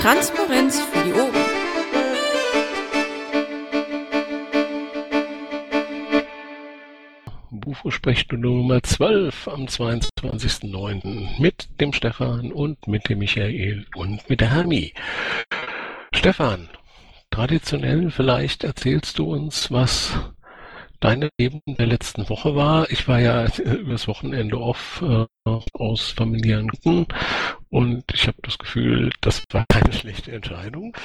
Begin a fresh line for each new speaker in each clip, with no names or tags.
Transparenz für die Ohren.
Bufo-Sprechstunde Nummer 12 am 22.09. mit dem Stefan und mit dem Michael und mit der Hami. Stefan, traditionell vielleicht erzählst du uns, was deine Leben der letzten Woche war. Ich war ja übers Wochenende off äh, aus familiären Gründen und ich habe das Gefühl, das war keine schlechte Entscheidung.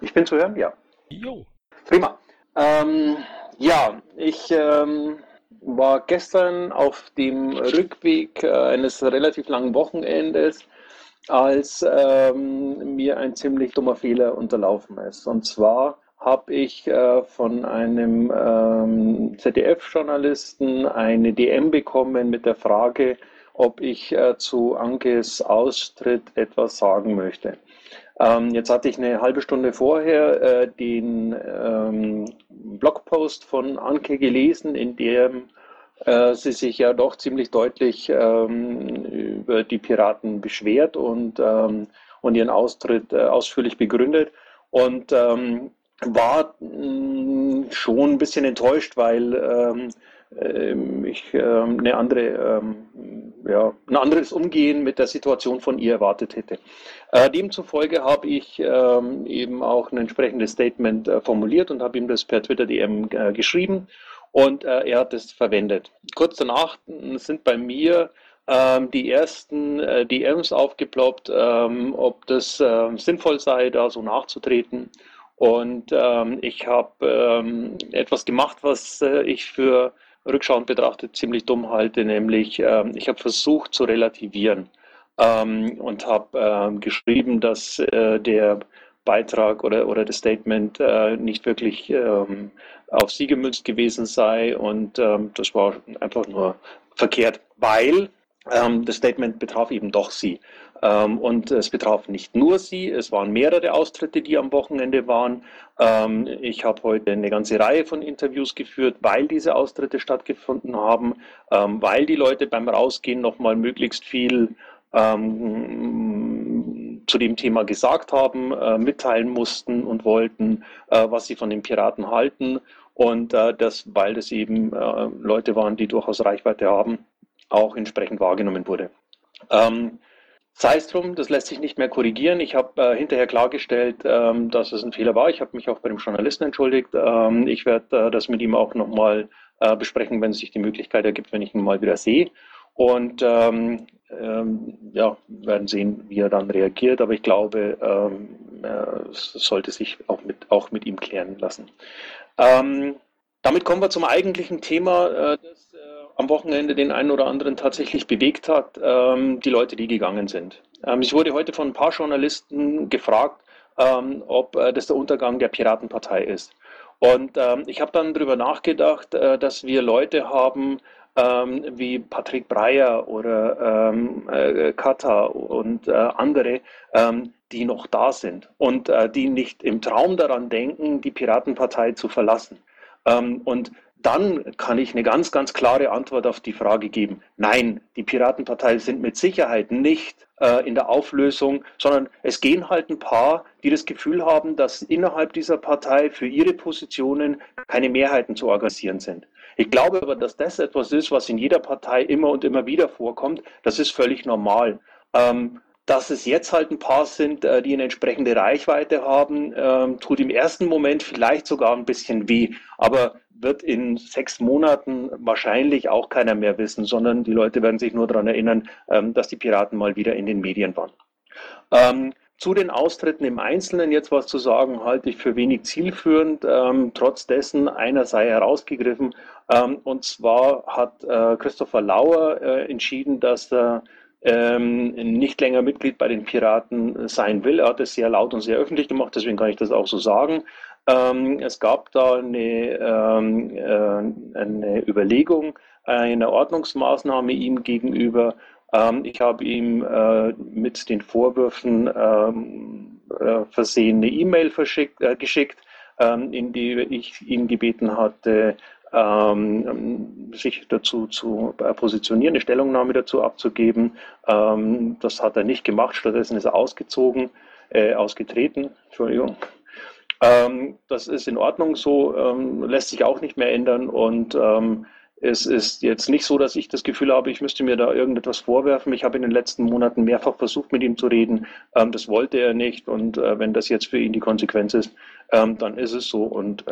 Ich bin zu hören, ja. Jo. Prima. Ähm, ja, ich ähm, war gestern auf dem Rückweg äh, eines relativ langen Wochenendes, als ähm, mir ein ziemlich dummer Fehler unterlaufen ist. Und zwar habe ich äh, von einem ähm, ZDF-Journalisten eine DM bekommen mit der Frage, ob ich äh, zu Ankes Austritt etwas sagen möchte. Ähm, jetzt hatte ich eine halbe Stunde vorher äh, den ähm, Blogpost von Anke gelesen, in dem äh, sie sich ja doch ziemlich deutlich ähm, über die Piraten beschwert und, ähm, und ihren Austritt äh, ausführlich begründet. Und ähm, war mh, schon ein bisschen enttäuscht, weil ähm, ähm, ich ähm, eine andere, ähm, ja, ein anderes Umgehen mit der Situation von ihr erwartet hätte. Äh, demzufolge habe ich ähm, eben auch ein entsprechendes Statement äh, formuliert und habe ihm das per Twitter DM äh, geschrieben und äh, er hat es verwendet. Kurz danach sind bei mir ähm, die ersten äh, DMs aufgeploppt, ähm, ob das äh, sinnvoll sei, da so nachzutreten. Und ähm, ich habe ähm, etwas gemacht, was äh, ich für rückschauend betrachtet ziemlich dumm halte, nämlich ähm, ich habe versucht zu relativieren ähm, und habe äh, geschrieben, dass äh, der Beitrag oder, oder das Statement äh, nicht wirklich ähm, auf sie gemünzt gewesen sei und ähm, das war einfach nur verkehrt, weil ähm, das Statement betraf eben doch sie. Ähm, und es betraf nicht nur sie, es waren mehrere Austritte, die am Wochenende waren. Ähm, ich habe heute eine ganze Reihe von Interviews geführt, weil diese Austritte stattgefunden haben, ähm, weil die Leute beim Rausgehen nochmal möglichst viel ähm, zu dem Thema gesagt haben, äh, mitteilen mussten und wollten, äh, was sie von den Piraten halten. Und äh, das, weil das eben äh, Leute waren, die durchaus Reichweite haben, auch entsprechend wahrgenommen wurde. Ähm, Sei es drum, das lässt sich nicht mehr korrigieren. Ich habe äh, hinterher klargestellt, ähm, dass es ein Fehler war. Ich habe mich auch bei dem Journalisten entschuldigt. Ähm, ich werde äh, das mit ihm auch nochmal äh, besprechen, wenn es sich die Möglichkeit ergibt, wenn ich ihn mal wieder sehe. Und ähm, ähm, ja, werden sehen, wie er dann reagiert. Aber ich glaube, ähm, äh, es sollte sich auch mit, auch mit ihm klären lassen. Ähm, damit kommen wir zum eigentlichen Thema, äh, das am Wochenende den einen oder anderen tatsächlich bewegt hat, ähm, die Leute, die gegangen sind. Ähm, ich wurde heute von ein paar Journalisten gefragt, ähm, ob äh, das der Untergang der Piratenpartei ist. Und ähm, ich habe dann darüber nachgedacht, äh, dass wir Leute haben, ähm, wie Patrick Breyer oder ähm, äh, Kata und äh, andere, die noch da sind und äh, die nicht im Traum daran denken, die Piratenpartei zu verlassen. Und dann kann ich eine ganz, ganz klare Antwort auf die Frage geben. Nein, die Piratenpartei sind mit Sicherheit nicht äh, in der Auflösung, sondern es gehen halt ein paar, die das Gefühl haben, dass innerhalb dieser Partei für ihre Positionen keine Mehrheiten zu organisieren sind. Ich glaube aber, dass das etwas ist, was in jeder Partei immer und immer wieder vorkommt. Das ist völlig normal. Ähm, dass es jetzt halt ein paar sind, äh, die eine entsprechende Reichweite haben, ähm, tut im ersten Moment vielleicht sogar ein bisschen weh, aber wird in sechs Monaten wahrscheinlich auch keiner mehr wissen, sondern die Leute werden sich nur daran erinnern, ähm, dass die Piraten mal wieder in den Medien waren. Ähm, zu den Austritten im Einzelnen jetzt was zu sagen, halte ich für wenig zielführend. Ähm, trotz dessen, einer sei herausgegriffen. Ähm, und zwar hat äh, Christopher Lauer äh, entschieden, dass er ähm, nicht länger Mitglied bei den Piraten sein will. Er hat es sehr laut und sehr öffentlich gemacht, deswegen kann ich das auch so sagen. Ähm, es gab da eine, ähm, äh, eine Überlegung, eine Ordnungsmaßnahme ihm gegenüber. Ähm, ich habe ihm äh, mit den Vorwürfen ähm, äh, versehen eine E-Mail äh, geschickt, ähm, in die ich ihn gebeten hatte, ähm, sich dazu zu äh, positionieren, eine Stellungnahme dazu abzugeben. Ähm, das hat er nicht gemacht, stattdessen ist er ausgezogen, äh, ausgetreten, Entschuldigung. Ähm, das ist in Ordnung so, ähm, lässt sich auch nicht mehr ändern und ähm, es ist jetzt nicht so, dass ich das Gefühl habe, ich müsste mir da irgendetwas vorwerfen. Ich habe in den letzten Monaten mehrfach versucht, mit ihm zu reden. Ähm, das wollte er nicht. Und äh, wenn das jetzt für ihn die Konsequenz ist, dann ist es so und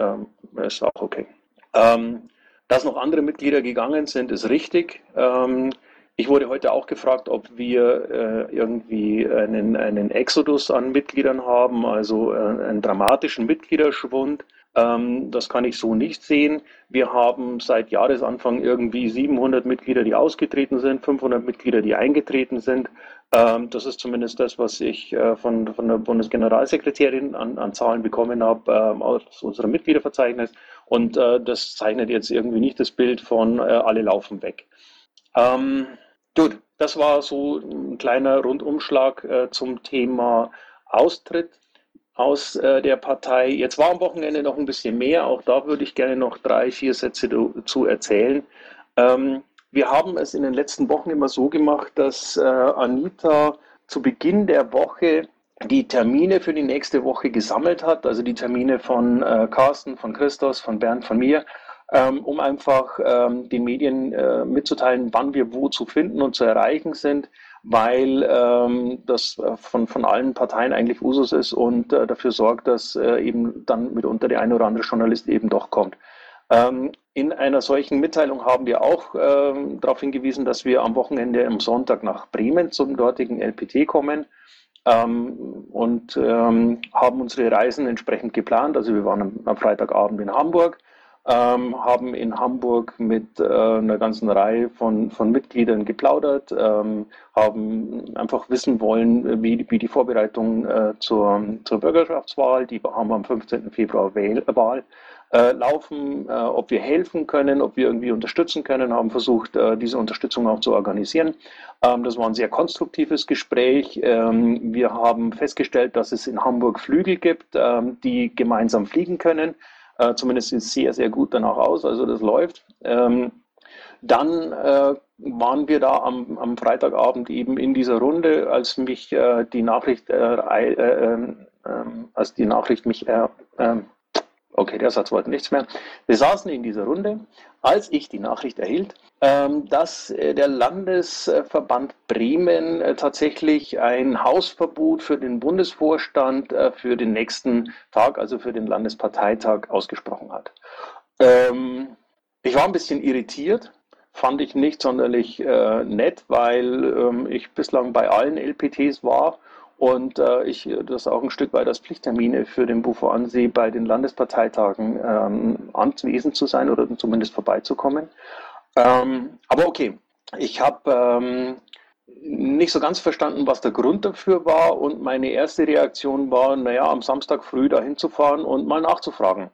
ist auch okay. Ähm, dass noch andere Mitglieder gegangen sind, ist richtig. Ähm, ich wurde heute auch gefragt, ob wir äh, irgendwie einen, einen Exodus an Mitgliedern haben, also äh, einen dramatischen Mitgliederschwund. Ähm, das kann ich so nicht sehen. Wir haben seit Jahresanfang irgendwie 700 Mitglieder, die ausgetreten sind, 500 Mitglieder, die eingetreten sind. Ähm, das ist zumindest das, was ich äh, von, von der Bundesgeneralsekretärin an, an Zahlen bekommen habe ähm, aus unserem Mitgliederverzeichnis. Und äh, das zeichnet jetzt irgendwie nicht das Bild von äh, alle laufen weg. Gut, das war so ein kleiner Rundumschlag zum Thema Austritt aus äh, der Partei. Jetzt war am Wochenende noch ein bisschen mehr. Auch da würde ich gerne noch drei, vier Sätze dazu erzählen. Ähm, wir haben es in den letzten Wochen immer so gemacht, dass äh, Anita zu Beginn der Woche die Termine für die nächste Woche gesammelt hat, also die Termine von äh, Carsten, von Christos, von Bernd, von mir, ähm, um einfach ähm, den Medien äh, mitzuteilen, wann wir wo zu finden und zu erreichen sind weil ähm, das äh, von, von allen Parteien eigentlich Usus ist und äh, dafür sorgt, dass äh, eben dann mitunter der eine oder andere Journalist eben doch kommt. Ähm, in einer solchen Mitteilung haben wir auch ähm, darauf hingewiesen, dass wir am Wochenende am Sonntag nach Bremen zum dortigen LPT kommen ähm, und ähm, haben unsere Reisen entsprechend geplant. Also wir waren am, am Freitagabend in Hamburg ähm, haben in Hamburg mit äh, einer ganzen Reihe von, von Mitgliedern geplaudert, ähm, haben einfach wissen wollen, wie, wie die Vorbereitungen äh, zur, zur Bürgerschaftswahl, die haben am 15. Februar Wahl, Wahl äh, laufen, äh, ob wir helfen können, ob wir irgendwie unterstützen können, haben versucht, äh, diese Unterstützung auch zu organisieren. Ähm, das war ein sehr konstruktives Gespräch. Ähm, wir haben festgestellt, dass es in Hamburg Flügel gibt, ähm, die gemeinsam fliegen können. Äh, zumindest sehr, sehr gut danach aus. Also das läuft. Ähm, dann äh, waren wir da am, am, Freitagabend eben in dieser Runde, als mich äh, die Nachricht, äh, äh, ähm, ähm, als die Nachricht mich ähm, Okay, der Satz wollte nichts mehr. Wir saßen in dieser Runde, als ich die Nachricht erhielt, ähm, dass äh, der Landesverband Bremen äh, tatsächlich ein Hausverbot für den Bundesvorstand äh, für den nächsten Tag, also für den Landesparteitag, ausgesprochen hat. Ähm, ich war ein bisschen irritiert, fand ich nicht sonderlich nett, weil ähm, ich bislang bei allen LPTs war und äh, ich das auch ein Stück weit als Pflichttermine für den Bufo ansehe, bei den Landesparteitagen ähm, anwesend zu sein oder zumindest vorbeizukommen. Ähm, aber okay, ich habe ähm, nicht so ganz verstanden, was der Grund dafür war und meine erste Reaktion war, naja, am Samstag früh dahin zu fahren und mal nachzufragen.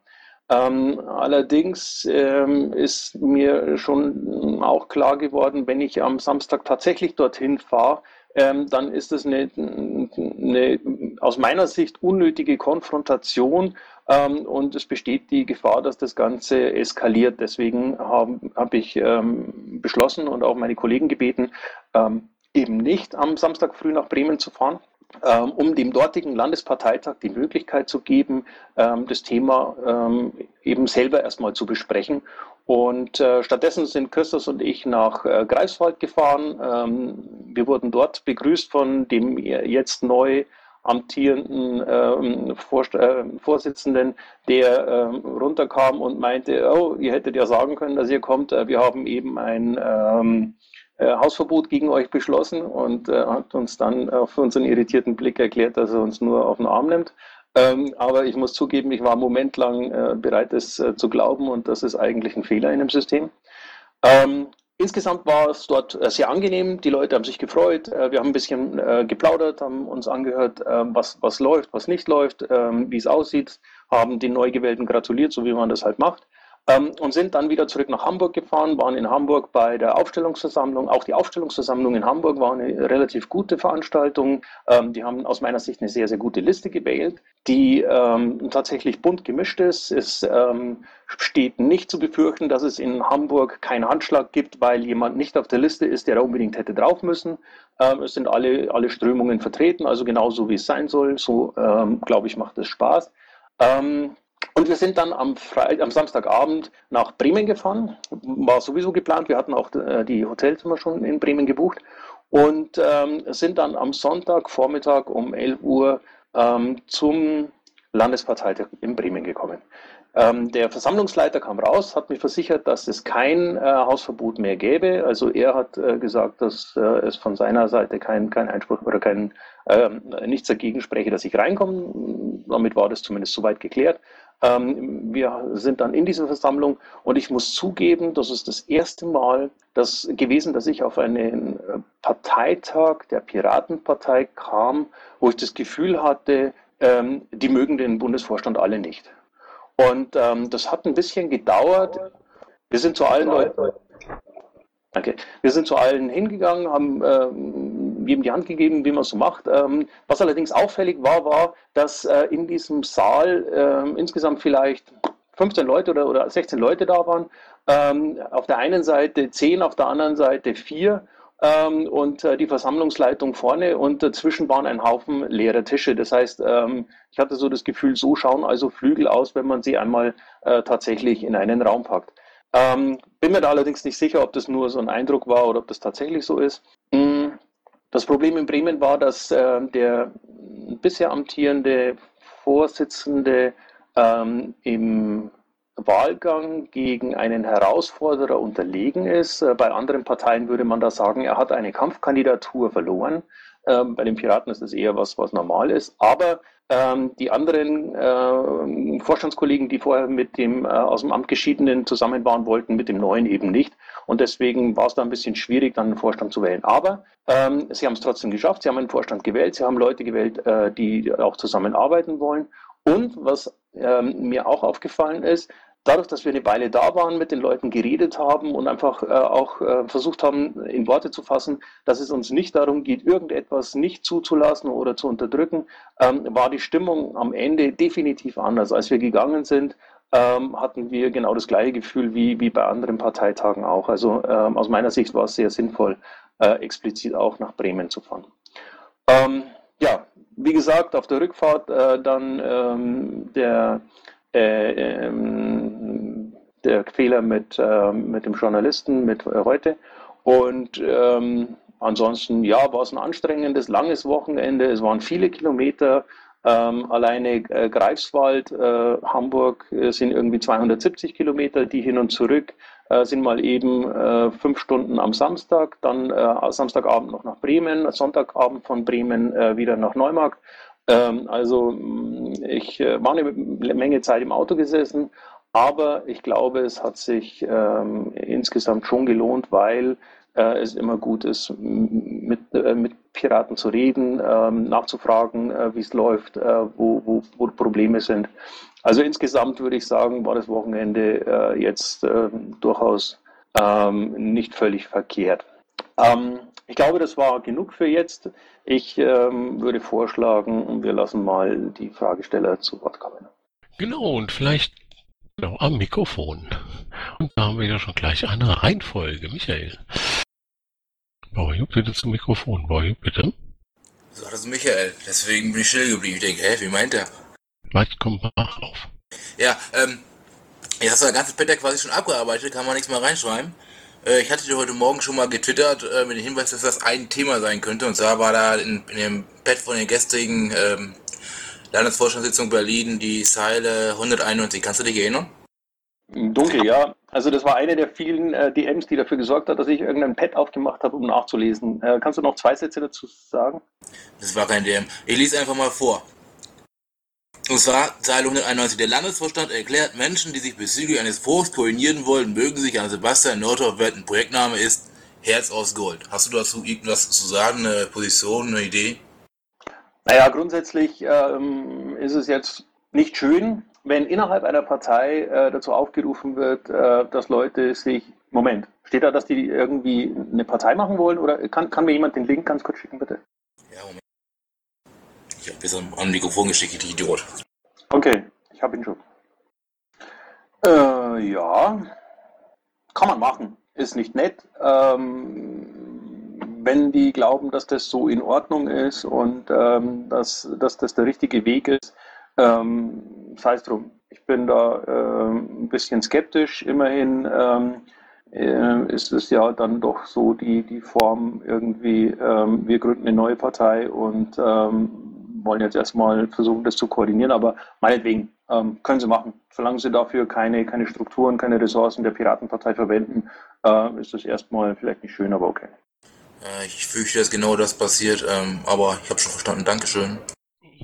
Ähm, allerdings ähm, ist mir schon auch klar geworden, wenn ich am Samstag tatsächlich dorthin fahre, ähm, dann ist es eine, eine, aus meiner Sicht unnötige Konfrontation ähm, und es besteht die Gefahr, dass das Ganze eskaliert. Deswegen habe hab ich ähm, beschlossen und auch meine Kollegen gebeten, ähm, eben nicht am Samstag früh nach Bremen zu fahren, um dem dortigen Landesparteitag die Möglichkeit zu geben, ähm, das Thema ähm, eben selber erstmal zu besprechen. Und äh, stattdessen sind Christus und ich nach äh, Greifswald gefahren. wir wurden dort begrüßt von dem jetzt neu amtierenden ähm, äh, Vorsitzenden, der ähm, runterkam und meinte, oh, ihr hättet ja sagen können, dass ihr kommt. wir haben eben ein ähm, äh, Hausverbot gegen euch beschlossen und äh, hat uns dann auf unseren irritierten Blick erklärt, dass er uns nur auf den Arm nimmt. Ähm, aber ich muss zugeben, ich war einen Moment lang äh, bereit, es äh, zu glauben und das ist eigentlich ein Fehler in dem System. Ähm, insgesamt war es dort äh, sehr angenehm. Die Leute haben sich gefreut. Äh, wir haben ein bisschen geplaudert, haben uns angehört, was, was läuft, was nicht läuft, ähm, wie es aussieht, haben den Neugewählten gratuliert, so wie man das halt macht. Ähm, und sind dann wieder zurück nach Hamburg gefahren, waren in Hamburg bei der Aufstellungsversammlung. Auch die Aufstellungsversammlung in Hamburg war eine relativ gute Veranstaltung. Ähm, die haben aus meiner Sicht eine sehr, sehr gute Liste gewählt, die ähm, tatsächlich bunt gemischt ist. Es ähm, steht nicht zu befürchten, dass es in Hamburg keinen Handschlag gibt, weil jemand nicht auf der Liste ist, der da unbedingt hätte drauf müssen. Ähm, es sind alle, alle Strömungen vertreten, also genauso wie es sein soll. So, ähm, glaube ich, macht es Spaß. Ähm, und wir sind dann am, Fre am Samstagabend nach Bremen gefahren. War sowieso geplant. Wir hatten auch äh, die Hotelzimmer schon in Bremen gebucht. Und ähm, sind dann am Sonntagvormittag um 11 Uhr ähm, zum Landesparteitag in Bremen gekommen. Ähm, der Versammlungsleiter kam raus, hat mir versichert, dass es kein äh, Hausverbot mehr gäbe. Also er hat äh, gesagt, dass äh, es von seiner Seite kein, kein Einspruch oder kein ähm, nichts dagegen spreche, dass ich reinkomme. Damit war das zumindest soweit geklärt. Ähm, wir sind dann in dieser Versammlung und ich muss zugeben, das ist das erste Mal das gewesen, dass ich auf einen äh, Parteitag der Piratenpartei kam, wo ich das Gefühl hatte, ähm, die mögen den Bundesvorstand alle nicht. Und ähm, das hat ein bisschen gedauert. Wir sind zu allen Leuten. Danke. Wir sind zu allen hingegangen, haben jedem die Hand gegeben, wie man so macht. Ähm, was allerdings auffällig war, war, dass äh, in diesem Saal äh, insgesamt vielleicht 15 Leute oder, oder 16 Leute da waren. Ähm, auf der einen Seite 10, auf der anderen Seite 4 ähm, und äh, die Versammlungsleitung vorne und dazwischen waren ein Haufen leere Tische. Das heißt, ähm, ich hatte so das Gefühl, so schauen also Flügel aus, wenn man sie einmal äh, tatsächlich in einen Raum packt. Ähm, bin mir da allerdings nicht sicher, ob das nur so ein Eindruck war oder ob das tatsächlich so ist. Mm, das Problem in Bremen war, dass äh, der bisher amtierende Vorsitzende ähm, im Wahlgang gegen einen Herausforderer unterlegen ist. Äh, bei anderen Parteien würde man da sagen, er hat eine Kampfkandidatur verloren. Ähm, bei den Piraten ist das eher was, was normal ist. Aber ähm, die anderen äh, Vorstandskollegen, die vorher mit dem äh, aus dem Amt geschiedenen zusammen waren, wollten mit dem neuen eben nicht. Und deswegen war es da ein bisschen schwierig, dann einen Vorstand zu wählen. Aber ähm, sie haben es trotzdem geschafft. Sie haben einen Vorstand gewählt. Sie haben Leute gewählt, äh, die auch zusammenarbeiten wollen. Und was ähm, mir auch aufgefallen ist, dadurch, dass wir eine Weile da waren, mit den Leuten geredet haben und einfach äh, auch äh, versucht haben, in Worte zu fassen, dass es uns nicht darum geht, irgendetwas nicht zuzulassen oder zu unterdrücken, ähm, war die Stimmung am Ende definitiv anders. Als wir gegangen sind, ähm, hatten wir genau das gleiche Gefühl wie, wie bei anderen Parteitagen auch. Also ähm, aus meiner Sicht war es sehr sinnvoll, äh, explizit auch nach Bremen zu fahren. Ähm, ja, wie gesagt, auf der Rückfahrt äh, dann ähm, der äh, ähm, der Fehler mit, äh, mit dem Journalisten, mit äh, heute. Und ähm, ansonsten, ja, war es ein anstrengendes, langes Wochenende. Es waren viele Kilometer. Ähm, alleine äh, Greifswald, äh, Hamburg äh, sind irgendwie 270 Kilometer, die hin und zurück äh, sind mal eben äh, fünf Stunden am Samstag, dann äh, Samstagabend noch nach Bremen, Sonntagabend von Bremen wieder nach Neumarkt. Ähm, also mm, ich war eine Menge Zeit im Auto gesessen, aber ich glaube, es hat sich ähm, insgesamt schon gelohnt, weil äh, es immer gut ist, mit, äh, mit Piraten zu reden, ähm, nachzufragen, äh, wie es läuft, äh, wo, wo, wo Probleme sind. Also insgesamt würde ich sagen, war das Wochenende äh, jetzt ähm, durchaus ähm, nicht völlig verkehrt. Ähm, ich glaube, das war genug für jetzt. Ich ähm, würde vorschlagen, wir lassen mal die Fragesteller zu Wort kommen.
Genau, und vielleicht genau, am Mikrofon. Und da haben wir ja schon gleich eine Reihenfolge. Michael. Bauer bitte zum Mikrofon. Bauer bitte.
So, das ist Michael. Deswegen bin ich still geblieben. Ich denke, hä, wie meint er?
Weit kommt nach auf.
Ja, ähm, jetzt hast du das ganze Bett quasi schon abgearbeitet, kann man nichts mehr reinschreiben. Äh, ich hatte dir heute Morgen schon mal getwittert äh, mit dem Hinweis, dass das ein Thema sein könnte. Und zwar war da in, in dem Pad von den gestrigen ähm, Landesvorstandssitzung Berlin die Zeile 191. Kannst du dich erinnern?
Dunkel, ja. Also das war eine der vielen äh, DMs, die dafür gesorgt hat, dass ich irgendein Pad aufgemacht habe, um nachzulesen. Äh, kannst du noch zwei Sätze dazu sagen?
Das war kein DM. Ich lese einfach mal vor. Und zwar Zeile 191. Der Landesvorstand erklärt, Menschen, die sich bezüglich eines Forts koordinieren wollen, mögen sich an Sebastian Nordhoff wenden. Projektname ist Herz aus Gold. Hast du dazu irgendwas zu sagen, eine Position, eine Idee?
Naja, grundsätzlich ähm, ist es jetzt nicht schön, wenn innerhalb einer Partei äh, dazu aufgerufen wird, äh, dass Leute sich. Moment, steht da, dass die irgendwie eine Partei machen wollen? Oder kann, kann mir jemand den Link ganz kurz schicken, bitte? Ja, Moment.
Ich habe bis am Mikrofon geschickt, die Idiot.
Okay, ich habe ihn schon. Äh, ja, kann man machen. Ist nicht nett. Ähm, wenn die glauben, dass das so in Ordnung ist und ähm, dass, dass das der richtige Weg ist, ähm, sei es drum. Ich bin da äh, ein bisschen skeptisch. Immerhin ähm, äh, ist es ja dann doch so die, die Form irgendwie, ähm, wir gründen eine neue Partei und ähm, wollen jetzt erstmal versuchen, das zu koordinieren. Aber meinetwegen ähm, können Sie machen. Solange Sie dafür keine, keine Strukturen, keine Ressourcen der Piratenpartei verwenden, äh, ist das erstmal vielleicht nicht schön, aber okay.
Äh, ich fürchte, dass genau das passiert, ähm, aber ich habe schon verstanden. Dankeschön.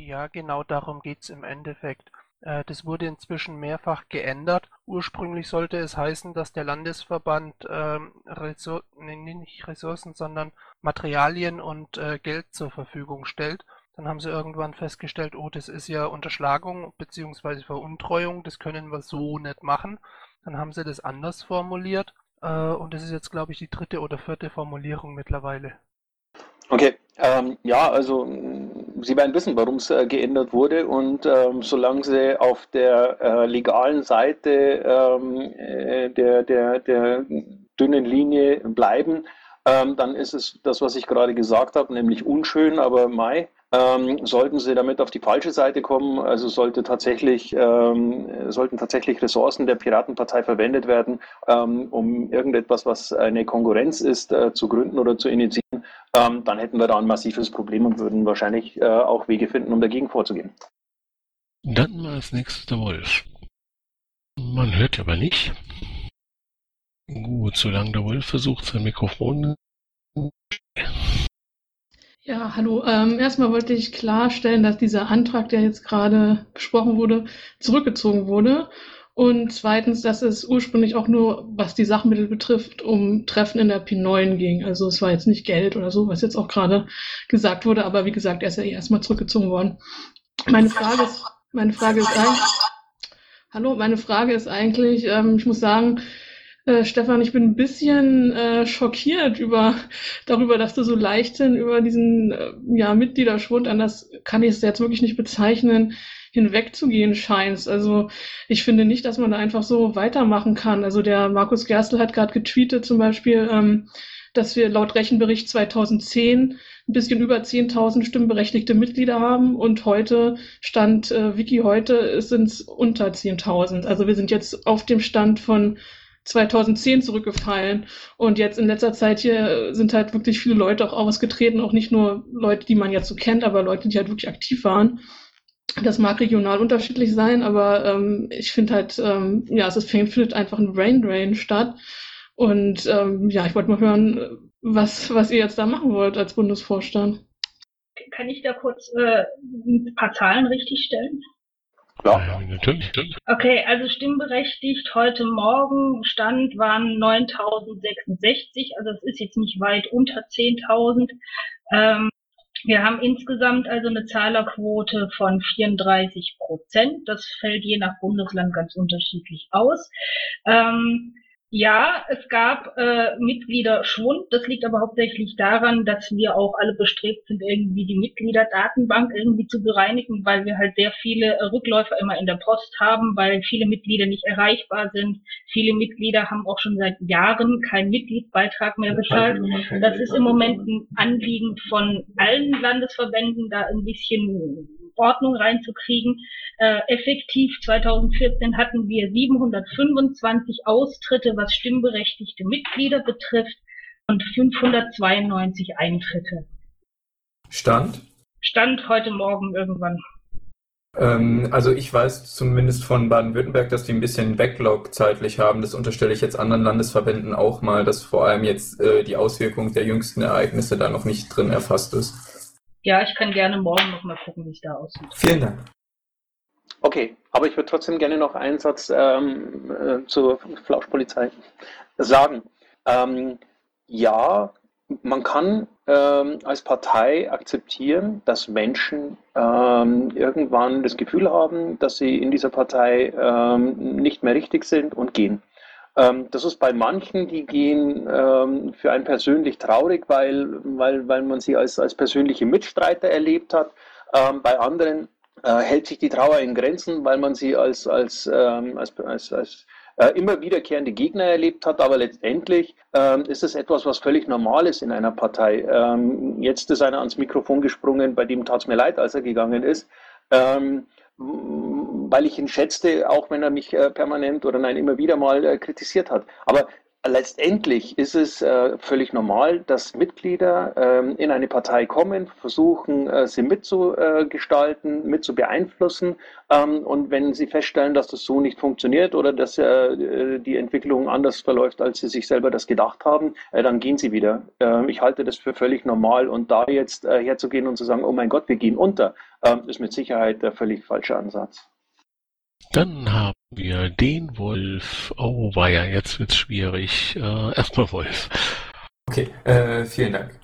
Ja, genau darum geht's im Endeffekt. Äh, das wurde inzwischen mehrfach geändert. Ursprünglich sollte es heißen, dass der Landesverband ähm, Ressour nee, nicht Ressourcen, sondern Materialien und äh, Geld zur Verfügung stellt. Dann haben sie irgendwann festgestellt, oh, das ist ja Unterschlagung bzw. Veruntreuung, das können wir so nicht machen. Dann haben sie das anders formuliert äh, und das ist jetzt, glaube ich, die dritte oder vierte Formulierung mittlerweile.
Okay, ähm, ja, also Sie werden wissen, warum es äh, geändert wurde und ähm, solange Sie auf der äh, legalen Seite ähm, äh, der, der, der dünnen Linie bleiben, ähm, dann ist es das, was ich gerade gesagt habe, nämlich unschön, aber Mai. Ähm, sollten sie damit auf die falsche Seite kommen, also sollte tatsächlich, ähm, sollten tatsächlich Ressourcen der Piratenpartei verwendet werden, ähm, um irgendetwas, was eine Konkurrenz ist, äh, zu gründen oder zu initiieren, ähm, dann hätten wir da ein massives Problem und würden wahrscheinlich äh, auch Wege finden, um dagegen vorzugehen.
Dann mal als nächstes der Wolf. Man hört aber nicht. Gut, solange der Wolf versucht, sein Mikrofon
ja, hallo. Ähm, erstmal wollte ich klarstellen, dass dieser Antrag, der jetzt gerade besprochen wurde, zurückgezogen wurde. Und zweitens, dass es ursprünglich auch nur, was die Sachmittel betrifft, um Treffen in der P9 ging. Also es war jetzt nicht Geld oder so, was jetzt auch gerade gesagt wurde, aber wie gesagt, er ist ja eh erstmal zurückgezogen worden. Meine Frage ist, meine Frage ist eigentlich, hallo, meine Frage ist eigentlich, ähm, ich muss sagen, äh, Stefan, ich bin ein bisschen äh, schockiert über darüber, dass du so leichthin über diesen äh, ja, Mitgliederschwund, an das kann ich es jetzt wirklich nicht bezeichnen, hinwegzugehen scheinst. Also ich finde nicht, dass man da einfach so weitermachen kann. Also der Markus Gerstl hat gerade getweetet zum Beispiel, ähm, dass wir laut Rechenbericht 2010 ein bisschen über 10.000 stimmberechtigte Mitglieder haben und heute Stand äh, Wiki heute sind es unter 10.000. Also wir sind jetzt auf dem Stand von 2010 zurückgefallen. Und jetzt in letzter Zeit hier sind halt wirklich viele Leute auch ausgetreten, auch nicht nur Leute, die man jetzt so kennt, aber Leute, die halt wirklich aktiv waren. Das mag regional unterschiedlich sein, aber ähm, ich finde halt, ähm, ja, es ist, findet einfach ein Brain Drain statt. Und ähm, ja, ich wollte mal hören, was, was ihr jetzt da machen wollt als Bundesvorstand.
Kann ich da kurz äh, ein paar Zahlen richtig stellen?
Ja, natürlich, natürlich.
Okay, also stimmberechtigt heute Morgen Stand waren 9066, also es ist jetzt nicht weit unter 10.000. Ähm, wir haben insgesamt also eine Zahlerquote von 34 Prozent. Das fällt je nach Bundesland ganz unterschiedlich aus. Ähm, ja, es gab äh, Mitgliederschwund. Das liegt aber hauptsächlich daran, dass wir auch alle bestrebt sind, irgendwie die Mitgliederdatenbank irgendwie zu bereinigen, weil wir halt sehr viele äh, Rückläufer immer in der Post haben, weil viele Mitglieder nicht erreichbar sind. Viele Mitglieder haben auch schon seit Jahren keinen Mitgliedsbeitrag mehr bezahlt. Das ist im Moment ein Anliegen von allen Landesverbänden, da ein bisschen Ordnung reinzukriegen. Äh, effektiv 2014 hatten wir 725 Austritte, was stimmberechtigte Mitglieder betrifft, und 592 Eintritte.
Stand?
Stand heute Morgen irgendwann.
Ähm, also ich weiß zumindest von Baden-Württemberg, dass die ein bisschen Backlog zeitlich haben. Das unterstelle ich jetzt anderen Landesverbänden auch mal, dass vor allem jetzt äh, die Auswirkung der jüngsten Ereignisse da noch nicht drin erfasst ist.
Ja, ich kann gerne morgen noch mal gucken, wie es da aussieht.
Vielen Dank.
Okay, aber ich würde trotzdem gerne noch einen Satz ähm, äh, zur Flauschpolizei sagen. Ähm, ja, man kann ähm, als Partei akzeptieren, dass Menschen ähm, irgendwann das Gefühl haben, dass sie in dieser Partei ähm, nicht mehr richtig sind und gehen. Ähm, das ist bei manchen, die gehen ähm, für einen persönlich traurig, weil, weil, weil man sie als, als persönliche Mitstreiter erlebt hat. Ähm, bei anderen äh, hält sich die Trauer in Grenzen, weil man sie als, als, als, als, als äh, immer wiederkehrende Gegner erlebt hat, aber letztendlich ähm, ist es etwas, was völlig normal ist in einer Partei. Ähm, jetzt ist einer ans Mikrofon gesprungen, bei dem tat es mir leid, als er gegangen ist. Weil ich ihn schätzte, auch wenn er mich äh, permanent oder nein, immer wieder mal äh, kritisiert hat. Aber letztendlich ist es äh, völlig normal, dass Mitglieder ähm, in eine Partei kommen, versuchen, äh, sie mitzugestalten, mit zu beeinflussen. Ähm, und wenn sie feststellen, dass das so nicht funktioniert oder dass äh, die Entwicklung anders verläuft, als sie sich selber das gedacht haben, äh, dann gehen sie wieder. Ähm, ich halte das für völlig normal. Und da jetzt äh, herzugehen und zu sagen, oh mein Gott, wir gehen unter, ähm, ist mit Sicherheit der völlig falsche Ansatz.
Dann haben wir den Wolf. Oh, war ja, jetzt wird's schwierig. Äh, erstmal Wolf.
Okay, äh, vielen Dank.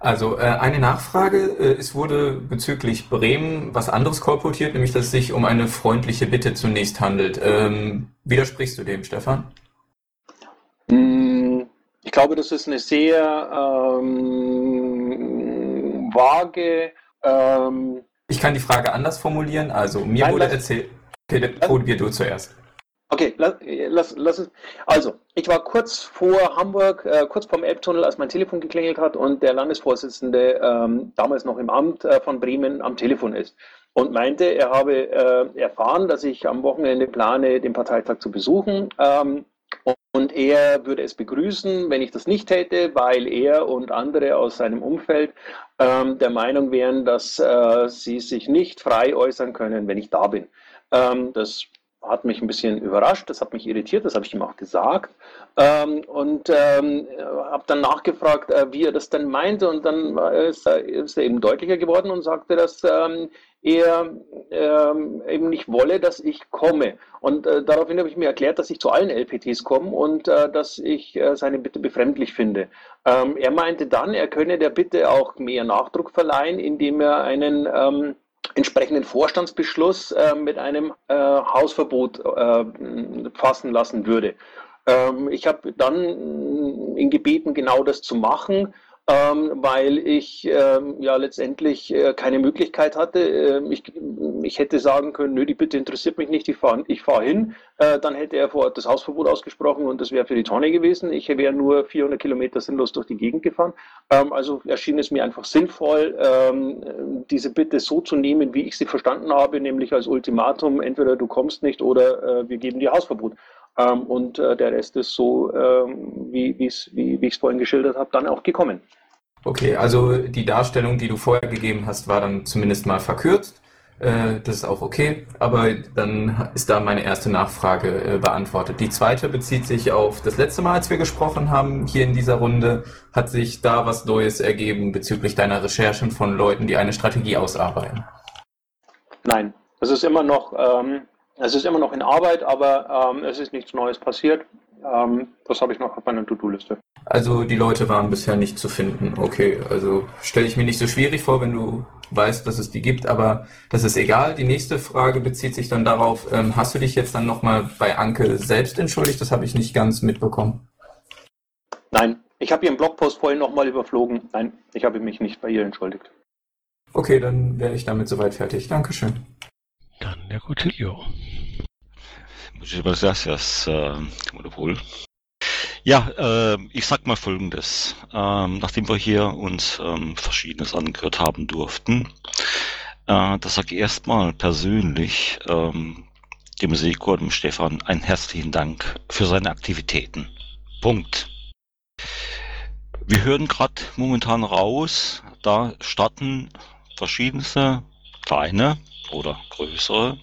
Also äh, eine Nachfrage. Äh, es wurde bezüglich Bremen was anderes kolportiert, nämlich dass es sich um eine freundliche Bitte zunächst handelt. Ähm, widersprichst du dem, Stefan?
Hm, ich glaube, das ist eine sehr ähm, vage. Ähm,
ich kann die Frage anders formulieren. Also mir Nein, wurde erzählt. Probier du zuerst.
Okay, lass, lass, lass es. Also, ich war kurz vor Hamburg, äh, kurz vorm Elbtunnel, als mein Telefon geklingelt hat und der Landesvorsitzende, ähm, damals noch im Amt äh, von Bremen, am Telefon ist und meinte, er habe äh, erfahren, dass ich am Wochenende plane, den Parteitag zu besuchen. Ähm, und er würde es begrüßen, wenn ich das nicht hätte, weil er und andere aus seinem Umfeld ähm, der Meinung wären, dass äh, sie sich nicht frei äußern können, wenn ich da bin. Ähm, das hat mich ein bisschen überrascht, das hat mich irritiert, das habe ich ihm auch gesagt ähm, und ähm, habe dann nachgefragt, äh, wie er das denn meinte und dann ist er, ist er eben deutlicher geworden und sagte, dass ähm, er ähm, eben nicht wolle, dass ich komme. Und äh, daraufhin habe ich mir erklärt, dass ich zu allen LPTs komme und äh, dass ich äh, seine Bitte befremdlich finde. Ähm, er meinte dann, er könne der Bitte auch mehr Nachdruck verleihen, indem er einen ähm, entsprechenden Vorstandsbeschluss äh, mit einem äh, Hausverbot äh, fassen lassen würde. Ähm, ich habe dann ihn gebeten, genau das zu machen ähm, weil ich ähm, ja letztendlich äh, keine Möglichkeit hatte. Ähm, ich, ich hätte sagen können, nö, die Bitte interessiert mich nicht, ich fahre ich fahr hin. Äh, dann hätte er vor Ort das Hausverbot ausgesprochen und das wäre für die Tonne gewesen. Ich wäre nur 400 Kilometer sinnlos durch die Gegend gefahren. Ähm, also erschien es mir einfach sinnvoll, ähm, diese Bitte so zu nehmen, wie ich sie verstanden habe, nämlich als Ultimatum, entweder du kommst nicht oder äh, wir geben dir Hausverbot. Ähm, und äh, der Rest ist so, ähm, wie, wie, wie ich es vorhin geschildert habe, dann auch gekommen.
Okay, also die Darstellung, die du vorher gegeben hast, war dann zumindest mal verkürzt. Äh, das ist auch okay, aber dann ist da meine erste Nachfrage äh, beantwortet. Die zweite bezieht sich auf das letzte Mal, als wir gesprochen haben hier in dieser Runde. Hat sich da was Neues ergeben bezüglich deiner Recherchen von Leuten, die eine Strategie ausarbeiten?
Nein, es ist immer noch, ähm, es ist immer noch in Arbeit, aber ähm, es ist nichts Neues passiert. Ähm, das habe ich noch auf meiner To-Do-Liste.
Also die Leute waren bisher nicht zu finden. Okay, also stelle ich mir nicht so schwierig vor, wenn du weißt, dass es die gibt, aber das ist egal. Die nächste Frage bezieht sich dann darauf, ähm, hast du dich jetzt dann nochmal bei Anke selbst entschuldigt? Das habe ich nicht ganz mitbekommen.
Nein, ich habe ihren Blogpost vorhin nochmal überflogen. Nein, ich habe mich nicht bei ihr entschuldigt.
Okay, dann wäre ich damit soweit fertig. Dankeschön.
Dann der Cotillo.
Muchísimas gracias, äh, Monopol. Ja, äh, ich sag mal Folgendes. Ähm, nachdem wir hier uns ähm, Verschiedenes angehört haben durften, äh, das sage ich erstmal persönlich ähm, dem und dem Stefan einen herzlichen Dank für seine Aktivitäten. Punkt. Wir hören gerade momentan raus, da starten verschiedenste kleine oder größere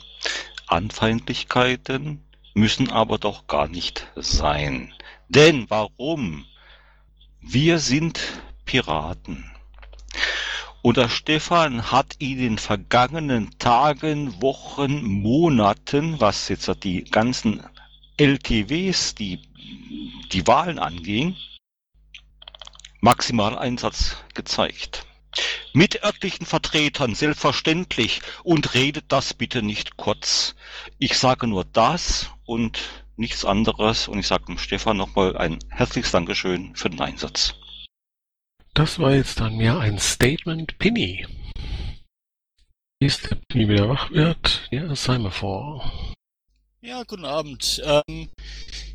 Anfeindlichkeiten, müssen aber doch gar nicht sein. Denn warum? Wir sind Piraten. Und der Stefan hat in den vergangenen Tagen, Wochen, Monaten, was jetzt die ganzen LTWs, die, die Wahlen anging, Maximaleinsatz gezeigt. Mit örtlichen Vertretern selbstverständlich und redet das bitte nicht kurz. Ich sage nur das und nichts anderes und ich sage dem Stefan nochmal ein herzliches Dankeschön für den Einsatz.
Das war jetzt dann mehr ein Statement Pinny. Bis der Pinny wieder wach wird, ja, sei mal vor.
Ja, guten Abend. Ähm,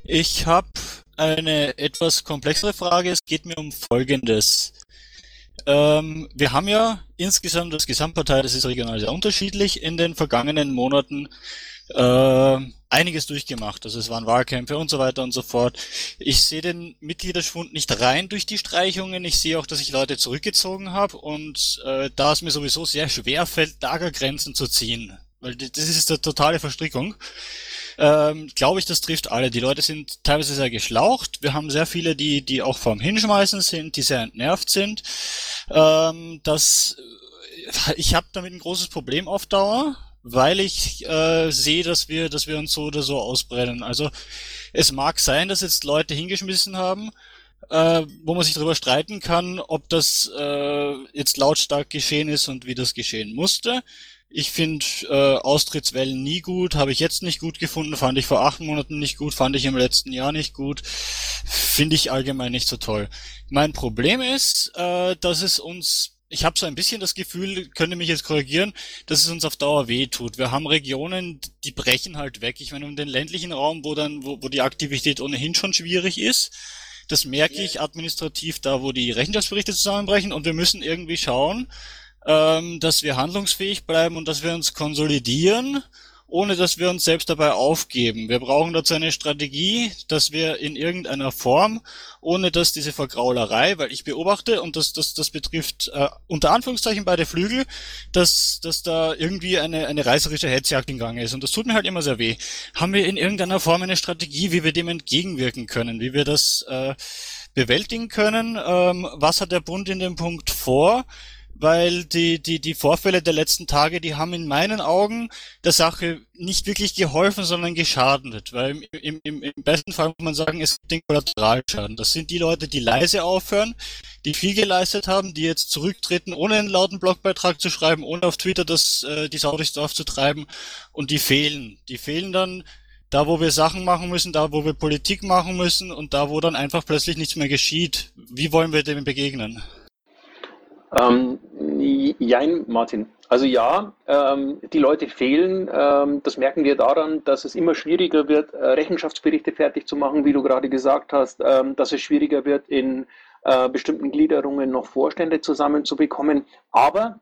ich habe eine etwas komplexere Frage. Es geht mir um Folgendes. Ähm, wir haben ja insgesamt das Gesamtpartei, das ist regional sehr unterschiedlich, in den vergangenen Monaten äh, einiges durchgemacht. Also es waren Wahlkämpfe und so weiter und so fort. Ich sehe den Mitgliederschwund nicht rein durch die Streichungen. Ich sehe auch, dass ich Leute zurückgezogen habe und äh, da es mir sowieso sehr schwer fällt, Lagergrenzen zu ziehen. Weil das ist eine totale Verstrickung. Ähm, Glaube ich, das trifft alle. Die Leute sind teilweise sehr geschlaucht. Wir haben sehr viele, die, die auch vorm Hinschmeißen sind, die sehr entnervt sind. Ähm, das, ich habe damit ein großes Problem auf Dauer weil ich äh, sehe, dass wir, dass wir uns so oder so ausbrennen. Also es mag sein, dass jetzt Leute hingeschmissen haben, äh, wo man sich darüber streiten kann, ob das äh, jetzt lautstark geschehen ist und wie das geschehen musste. Ich finde äh, Austrittswellen nie gut, habe ich jetzt nicht gut gefunden, fand ich vor acht Monaten nicht gut, fand ich im letzten Jahr nicht gut, finde ich allgemein nicht so toll. Mein Problem ist, äh, dass es uns ich habe so ein bisschen das Gefühl, könnte mich jetzt korrigieren, dass es uns auf Dauer weh tut. Wir haben Regionen, die brechen halt weg. Ich meine, um den ländlichen Raum, wo dann, wo, wo die Aktivität ohnehin schon schwierig ist, das merke ich administrativ da, wo die Rechenschaftsberichte zusammenbrechen und wir müssen irgendwie schauen, ähm, dass wir handlungsfähig bleiben und dass wir uns konsolidieren ohne dass wir uns selbst dabei aufgeben. Wir brauchen dazu eine Strategie, dass wir in irgendeiner Form, ohne dass diese Vergraulerei, weil ich beobachte, und das, das, das betrifft äh, unter Anführungszeichen beide Flügel, dass, dass da irgendwie eine, eine reißerische Hetzjagd in Gang ist. Und das tut mir halt immer sehr weh. Haben wir in irgendeiner Form eine Strategie, wie wir dem entgegenwirken können, wie wir das äh, bewältigen können? Ähm, was hat der Bund in dem Punkt vor? Weil die, die, die Vorfälle der letzten Tage, die haben in meinen Augen der Sache nicht wirklich geholfen, sondern geschadet, weil im, im, im besten Fall muss man sagen, es gibt den Kollateralschaden. Das sind die Leute, die leise aufhören, die viel geleistet haben, die jetzt zurücktreten, ohne einen lauten Blogbeitrag zu schreiben, ohne auf Twitter das, äh, die Sau durchs Dorf zu treiben und die fehlen. Die fehlen dann da, wo wir Sachen machen müssen, da, wo wir Politik machen müssen und da, wo dann einfach plötzlich nichts mehr geschieht. Wie wollen wir dem begegnen?
Ähm, jein, Martin. Also ja, ähm, die Leute fehlen. Ähm, das merken wir daran, dass es immer schwieriger wird, äh, Rechenschaftsberichte fertig zu machen, wie du gerade gesagt hast, ähm, dass es schwieriger wird, in äh, bestimmten Gliederungen noch Vorstände zusammenzubekommen. Aber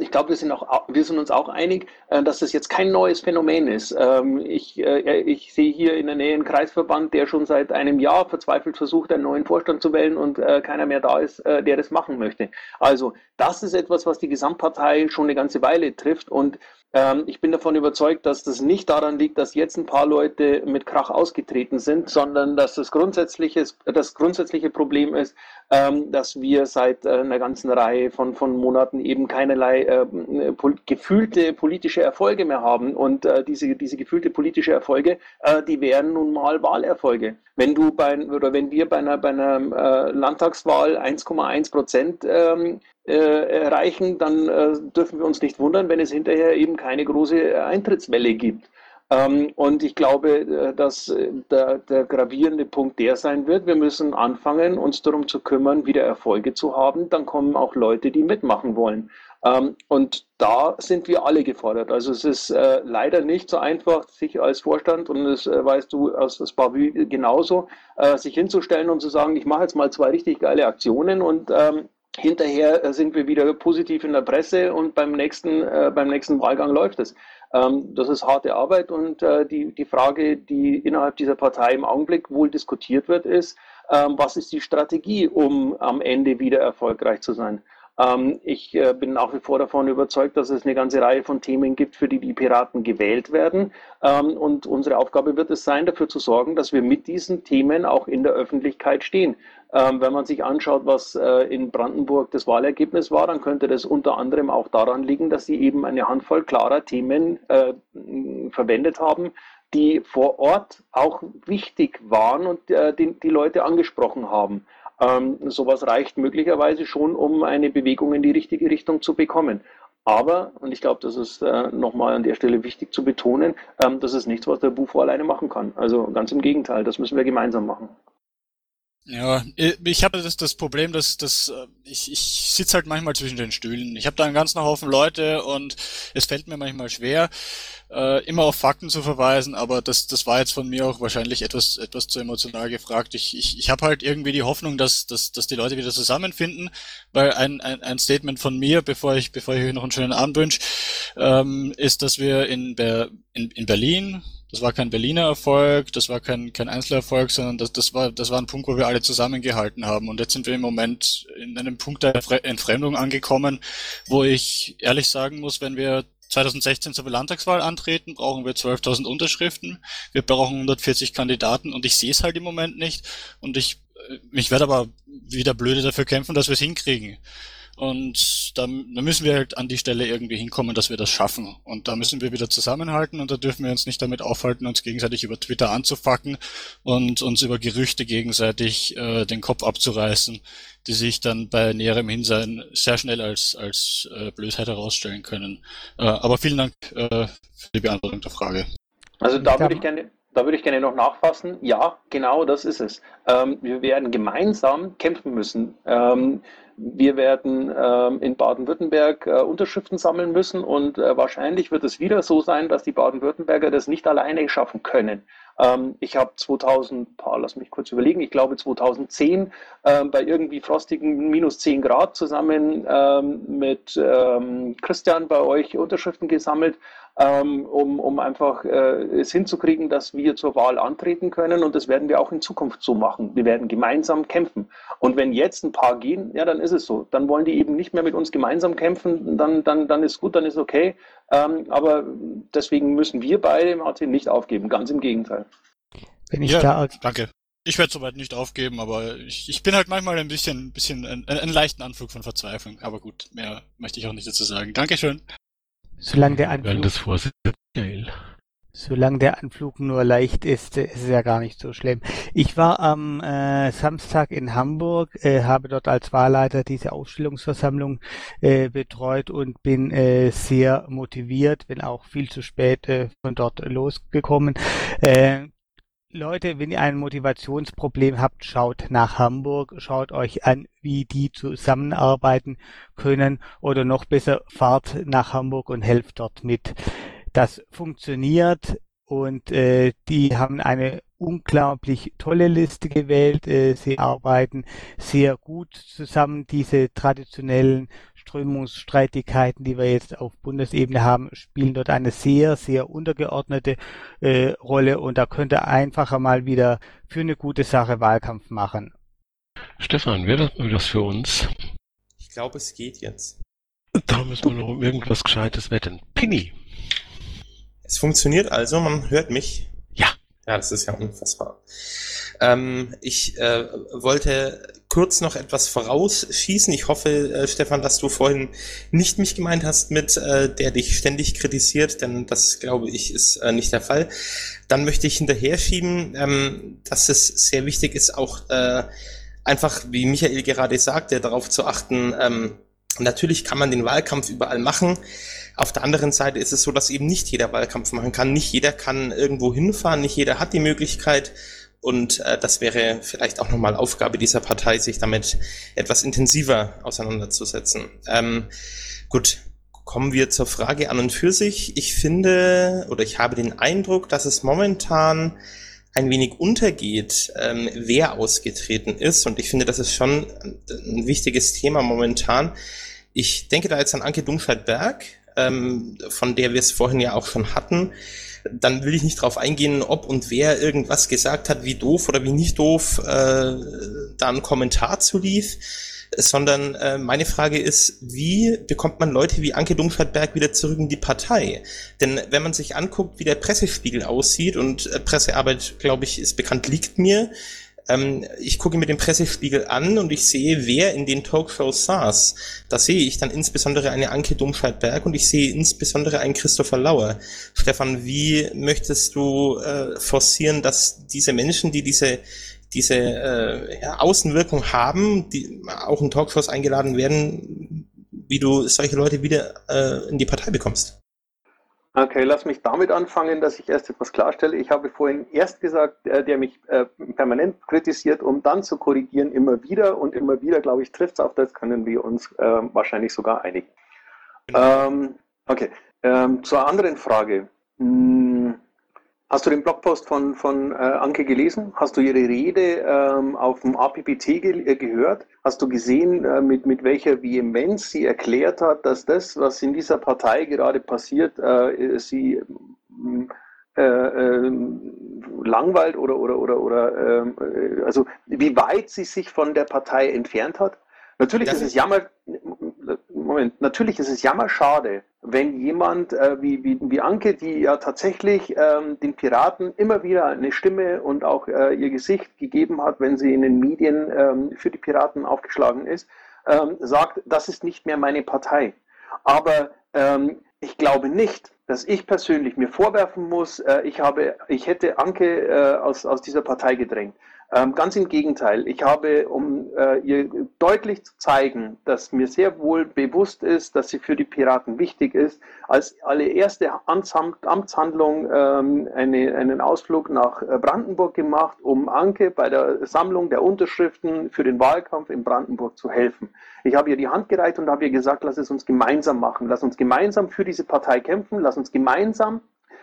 ich glaube, wir sind, wir sind uns auch einig, äh, dass das jetzt kein neues Phänomen ist. Ähm, ich, äh, ich sehe hier in der Nähe einen Kreisverband, der schon seit einem Jahr verzweifelt versucht, einen neuen Vorstand zu wählen und äh, keiner mehr da ist, der das machen möchte. Also das ist etwas, was die Gesamtpartei schon eine ganze Weile trifft und ähm, ich bin davon überzeugt, dass das nicht daran liegt, dass jetzt ein paar Leute mit Krach ausgetreten sind, sondern dass das grundsätzliche, das grundsätzliche Problem ist, ähm, dass wir seit äh, einer ganzen Reihe von, von Monaten eben keinerlei äh, pol gefühlte politische Erfolge mehr haben. Und äh, diese, diese gefühlte politische Erfolge, äh, die wären nun mal Wahlerfolge. Wenn du bei, oder wenn wir bei einer, bei einer äh, Landtagswahl 1,1 Prozent ähm, äh, erreichen, dann äh, dürfen wir uns nicht wundern, wenn es hinterher eben keine große Eintrittswelle gibt. Ähm, und ich glaube, äh, dass äh, der, der, gravierende Punkt der sein wird, wir müssen anfangen, uns darum zu kümmern, wieder Erfolge zu haben. Dann kommen auch Leute, die mitmachen wollen. Ähm, und da sind wir alle gefordert. Also es ist äh, leider nicht so einfach, sich als Vorstand, und das äh, weißt du aus das Bavü genauso, äh, sich hinzustellen und zu sagen, ich mache jetzt mal zwei richtig geile Aktionen und ähm, hinterher sind wir wieder positiv in der Presse und beim nächsten, äh, beim nächsten Wahlgang läuft es. Ähm, das ist harte Arbeit und äh, die, die Frage, die innerhalb dieser Partei im Augenblick wohl diskutiert wird, ist, ähm, was ist die Strategie, um am Ende wieder erfolgreich zu sein? Ähm, ich äh, bin nach wie vor davon überzeugt, dass es eine ganze Reihe von Themen gibt, für die die Piraten gewählt werden. Ähm, und unsere Aufgabe wird es sein, dafür zu sorgen, dass wir mit diesen Themen auch in der Öffentlichkeit stehen. Ähm, wenn man sich anschaut, was äh, in Brandenburg das Wahlergebnis war, dann könnte das unter anderem auch daran liegen, dass sie eben eine Handvoll klarer Themen äh, verwendet haben, die vor Ort auch wichtig waren und die, die Leute angesprochen haben. Ähm, sowas reicht möglicherweise schon, um eine Bewegung in die richtige Richtung zu bekommen. Aber, und ich glaube, das ist äh, nochmal an der Stelle wichtig zu betonen, ähm, das ist nichts, was der Bufo alleine machen kann. Also ganz im Gegenteil, das müssen wir gemeinsam machen.
Ja, ich habe das, das Problem, dass, dass äh, ich, ich sitze halt manchmal zwischen den Stühlen. Ich habe da einen ganzen Haufen Leute und es fällt mir manchmal schwer, äh, immer auf Fakten zu verweisen, aber das, das war jetzt von mir auch wahrscheinlich etwas, etwas zu emotional gefragt. Ich, ich, ich habe halt irgendwie die Hoffnung, dass, dass, dass die Leute wieder zusammenfinden, weil ein, ein, ein Statement von mir, bevor ich, bevor ich euch noch einen schönen Abend wünsche, ähm, ist, dass wir in, Ber in, in Berlin das war kein Berliner Erfolg, das war kein, kein Einzelerfolg, sondern das, das, war, das war ein Punkt, wo wir alle zusammengehalten haben. Und jetzt sind wir im Moment in einem Punkt der Entfremdung angekommen, wo ich ehrlich sagen muss, wenn wir 2016 zur Landtagswahl antreten, brauchen wir 12.000 Unterschriften. Wir brauchen 140 Kandidaten und ich sehe es halt im Moment nicht. Und ich, äh, ich werde aber wieder blöde dafür kämpfen, dass wir es hinkriegen. Und da, da müssen wir halt an die Stelle irgendwie hinkommen, dass wir das schaffen. Und da müssen wir wieder zusammenhalten und da dürfen wir uns nicht damit aufhalten, uns gegenseitig über Twitter anzufacken und uns über Gerüchte gegenseitig äh, den Kopf abzureißen, die sich dann bei näherem Hinsehen sehr schnell als, als äh, Blödheit herausstellen können. Äh, aber vielen Dank äh, für die Beantwortung der Frage.
Also da würde ich gerne da würde ich gerne noch nachfassen. Ja, genau das ist es. Ähm, wir werden gemeinsam kämpfen müssen. Ähm, wir werden ähm, in Baden-Württemberg äh, Unterschriften sammeln müssen und äh, wahrscheinlich wird es wieder so sein, dass die Baden-Württemberger das nicht alleine schaffen können. Ähm, ich habe 2000, paar, lass mich kurz überlegen, ich glaube 2010 ähm, bei irgendwie frostigen minus 10 Grad zusammen ähm, mit ähm, Christian bei euch Unterschriften gesammelt ähm, um, um einfach äh, es hinzukriegen, dass wir zur Wahl antreten können. Und das werden wir auch in Zukunft so machen. Wir werden gemeinsam kämpfen. Und wenn jetzt ein paar gehen, ja, dann ist es so. Dann wollen die eben nicht mehr mit uns gemeinsam kämpfen. Dann, dann, dann ist gut, dann ist okay. Ähm, aber deswegen müssen wir beide, Martin, nicht aufgeben. Ganz im Gegenteil.
Wenn ich ja, da danke. Ich werde soweit nicht aufgeben, aber ich, ich bin halt manchmal ein bisschen, bisschen einen, einen leichten Anflug von Verzweiflung. Aber gut, mehr möchte ich auch nicht dazu sagen. Dankeschön.
Solange der Anflug, solange der Anflug nur leicht ist, ist es ja gar nicht so schlimm. Ich war am äh, Samstag in Hamburg, äh, habe dort als Wahlleiter diese Ausstellungsversammlung äh, betreut und bin äh, sehr motiviert, wenn auch viel zu spät äh, von dort losgekommen. Äh, Leute, wenn ihr ein Motivationsproblem habt, schaut nach Hamburg, schaut euch an, wie die zusammenarbeiten können oder noch besser, fahrt nach Hamburg und helft dort mit. Das funktioniert und äh, die haben eine unglaublich tolle Liste gewählt. Äh, sie arbeiten sehr gut zusammen, diese traditionellen Strömungsstreitigkeiten, die wir jetzt auf Bundesebene haben, spielen dort eine sehr, sehr untergeordnete äh, Rolle und da könnte einfacher mal wieder für eine gute Sache Wahlkampf machen.
Stefan, wäre das das für uns?
Ich glaube, es geht jetzt.
Da müssen wir noch um irgendwas Gescheites wetten. Pinny.
Es funktioniert also, man hört mich.
Ja.
Ja, das ist ja unfassbar. Ähm, ich äh, wollte kurz noch etwas vorausschießen. Ich hoffe, äh, Stefan, dass du vorhin nicht mich gemeint hast mit, äh, der dich ständig kritisiert, denn das, glaube ich, ist äh, nicht der Fall. Dann möchte ich hinterher schieben, ähm, dass es sehr wichtig ist, auch äh, einfach, wie Michael gerade sagte, darauf zu achten, ähm, natürlich kann man den Wahlkampf überall machen. Auf der anderen Seite ist es so, dass eben nicht jeder Wahlkampf machen kann. Nicht jeder kann irgendwo hinfahren, nicht jeder hat die Möglichkeit, und äh, das wäre vielleicht auch nochmal Aufgabe dieser Partei, sich damit etwas intensiver auseinanderzusetzen. Ähm, gut, kommen wir zur Frage an und für sich. Ich finde oder ich habe den Eindruck, dass es momentan ein wenig untergeht, ähm, wer ausgetreten ist. Und ich finde, das ist schon ein wichtiges Thema momentan. Ich denke da jetzt an Anke Dumscheit-Berg, ähm, von der wir es vorhin ja auch schon hatten dann will ich nicht darauf eingehen, ob und wer irgendwas gesagt hat, wie doof oder wie nicht doof äh, da ein Kommentar zu lief, sondern äh, meine Frage ist, wie bekommt man Leute wie Anke Dumscheit-Berg wieder zurück in die Partei? Denn wenn man sich anguckt, wie der Pressespiegel aussieht und äh, Pressearbeit, glaube ich, ist bekannt, liegt mir, ähm, ich gucke mir den Pressespiegel an und ich sehe, wer in den Talkshows saß. Da sehe ich dann insbesondere eine Anke Domscheit-Berg und ich sehe insbesondere einen Christopher Lauer. Stefan, wie möchtest du äh, forcieren, dass diese Menschen, die diese diese äh, ja, Außenwirkung haben, die auch in Talkshows eingeladen werden, wie du solche Leute wieder äh, in die Partei bekommst.
Okay, lass mich damit anfangen, dass ich erst etwas klarstelle. Ich habe vorhin erst gesagt, der, der mich äh, permanent kritisiert, um dann zu korrigieren, immer wieder und immer wieder, glaube ich, trifft es auf das, können wir uns äh, wahrscheinlich sogar einigen. Genau. Ähm, okay, ähm, zur anderen Frage. Hm, Hast du den Blogpost von, von äh, Anke gelesen? Hast du ihre Rede ähm, auf dem APPT ge äh, gehört? Hast du gesehen, äh, mit, mit welcher Vehemenz sie erklärt hat, dass das, was in dieser Partei gerade passiert, äh, sie äh, äh, langweilt oder, oder, oder, oder ähm, also wie weit sie sich von der Partei entfernt hat? Natürlich das ist es jammer, Moment, natürlich ist es jammerschade, wenn jemand äh, wie, wie, wie Anke, die ja tatsächlich ähm, den Piraten immer wieder eine Stimme und auch äh, ihr Gesicht gegeben hat, wenn sie in den Medien ähm, für die Piraten aufgeschlagen ist, ähm, sagt, das ist nicht mehr meine Partei. Aber ähm, ich glaube nicht, dass ich persönlich mir vorwerfen muss, äh, ich, habe, ich hätte Anke äh, aus, aus dieser Partei gedrängt. Ähm, ganz im Gegenteil. Ich habe, um äh, ihr deutlich zu zeigen, dass mir sehr wohl bewusst ist, dass sie für die Piraten wichtig ist, als allererste Amtshandlung ähm, eine, einen Ausflug nach äh, Brandenburg gemacht, um Anke bei der Sammlung der Unterschriften für den Wahlkampf in Brandenburg zu helfen. Ich habe ihr die Hand gereicht und habe ihr gesagt, lass es uns gemeinsam machen. Lass uns gemeinsam für diese Partei kämpfen. Lass uns gemeinsam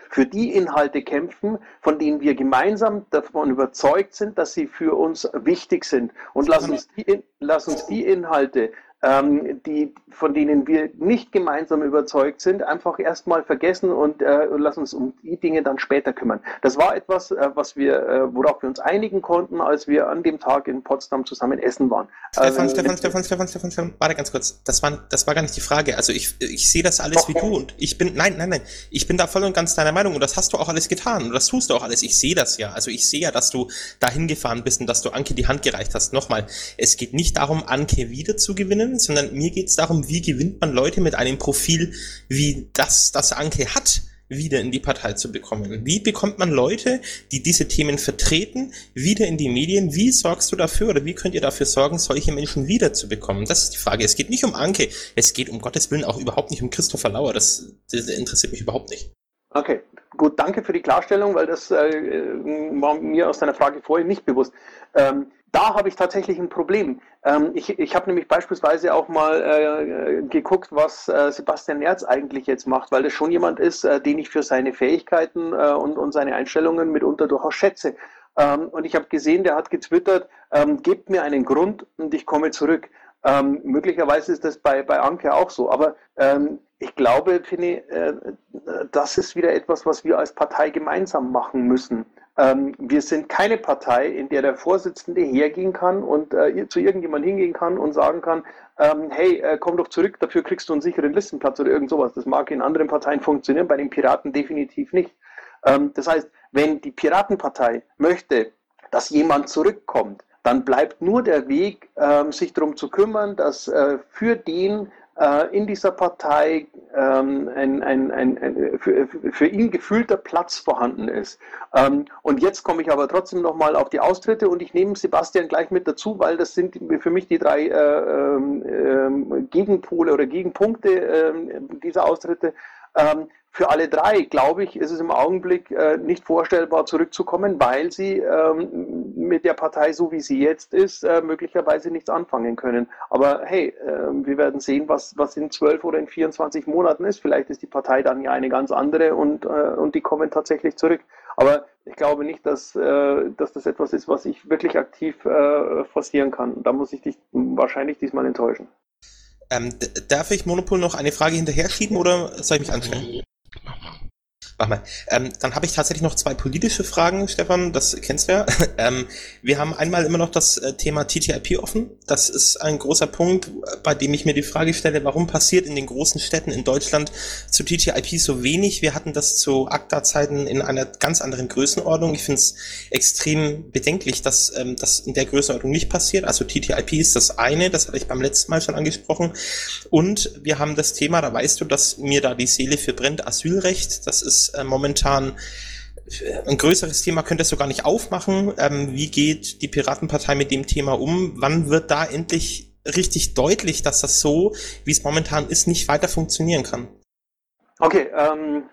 für die Inhalte kämpfen, von denen wir gemeinsam davon überzeugt sind, dass sie für uns wichtig sind. Und lass uns die, lass uns die Inhalte ähm, die, von denen wir nicht gemeinsam überzeugt sind, einfach erstmal vergessen und äh, lass uns um die Dinge dann später kümmern. Das war etwas, äh, was wir, äh, worauf wir uns einigen konnten, als wir an dem Tag in Potsdam zusammen essen waren.
Stefan, ähm, Stefan, Stefan, Stefan, Stefan, Stefan, warte ganz kurz. Das war, das war gar nicht die Frage. Also ich, ich sehe das alles Doch, wie du und ich bin, nein, nein, nein, ich bin da voll und ganz deiner Meinung und das hast du auch alles getan und das tust du auch alles. Ich sehe das ja. Also ich sehe ja, dass du dahin gefahren bist und dass du Anke die Hand gereicht hast. Nochmal, es geht nicht darum, Anke wieder zu gewinnen, sondern mir geht es darum, wie gewinnt man Leute mit einem Profil wie das, das Anke hat, wieder in die Partei zu bekommen? Wie bekommt man Leute, die diese Themen vertreten, wieder in die Medien? Wie sorgst du dafür oder wie könnt ihr dafür sorgen, solche Menschen wiederzubekommen? Das ist die Frage. Es geht nicht um Anke, es geht um Gottes Willen auch überhaupt nicht um Christopher Lauer. Das, das interessiert mich überhaupt nicht.
Okay, gut, danke für die Klarstellung, weil das äh, war mir aus deiner Frage vorher nicht bewusst. Ähm, da habe ich tatsächlich ein Problem. Ähm, ich ich habe nämlich beispielsweise auch mal äh, geguckt, was äh, Sebastian Nerz eigentlich jetzt macht, weil das schon jemand ist, äh, den ich für seine Fähigkeiten äh, und, und seine Einstellungen mitunter durchaus schätze. Ähm, und ich habe gesehen, der hat getwittert, ähm, gebt mir einen Grund und ich komme zurück. Ähm, möglicherweise ist das bei, bei Anke auch so, aber ähm, ich glaube, Finny, äh, das ist wieder etwas, was wir als Partei gemeinsam machen müssen. Ähm, wir sind keine Partei, in der der Vorsitzende hergehen kann und äh, zu irgendjemandem hingehen kann und sagen kann, ähm, hey, äh, komm doch zurück, dafür kriegst du einen sicheren Listenplatz oder irgend sowas. Das mag in anderen Parteien funktionieren, bei den Piraten definitiv nicht. Ähm, das heißt, wenn die Piratenpartei möchte, dass jemand zurückkommt, dann bleibt nur der Weg, ähm, sich darum zu kümmern, dass äh, für den in dieser Partei ähm, ein, ein, ein, ein für, für, ihn gefühlter Platz vorhanden ist. Ähm, und jetzt komme ich aber trotzdem nochmal auf die Austritte und ich nehme Sebastian gleich mit dazu, weil das sind für mich die drei äh, äh, Gegenpole oder Gegenpunkte ähm, dieser Austritte. Ähm, für alle drei, glaube ich, ist es im Augenblick äh, nicht vorstellbar, zurückzukommen, weil sie ähm, mit der Partei, so wie sie jetzt ist, äh, möglicherweise nichts anfangen können. Aber hey, äh, wir werden sehen, was, was in zwölf oder in 24 Monaten ist. Vielleicht ist die Partei dann ja eine ganz andere und, äh, und die kommen tatsächlich zurück. Aber ich glaube nicht, dass, äh, dass das etwas ist, was ich wirklich aktiv äh, forcieren kann. Da muss ich dich wahrscheinlich diesmal enttäuschen.
Ähm, darf ich Monopol noch eine Frage hinterher schieben oder soll ich mich anstellen? Mach mal. Ähm, dann habe ich tatsächlich noch zwei politische Fragen, Stefan, das kennst du ja. Ähm, wir haben einmal immer noch das äh, Thema TTIP offen. Das ist ein großer Punkt, bei dem ich mir die Frage stelle, warum passiert in den großen Städten in Deutschland zu TTIP so wenig? Wir hatten das zu ACTA-Zeiten in einer ganz anderen Größenordnung. Ich finde es extrem bedenklich, dass ähm, das in der Größenordnung nicht passiert. Also TTIP ist das eine, das hatte ich beim letzten Mal schon angesprochen. Und wir haben das Thema, da weißt du, dass mir da die Seele für brennt, Asylrecht. Das ist äh, momentan ein größeres Thema könnte es sogar nicht aufmachen. Ähm, wie geht die Piratenpartei mit dem Thema um? Wann wird da endlich richtig deutlich, dass das so, wie es momentan ist, nicht weiter funktionieren kann?
Okay, ähm,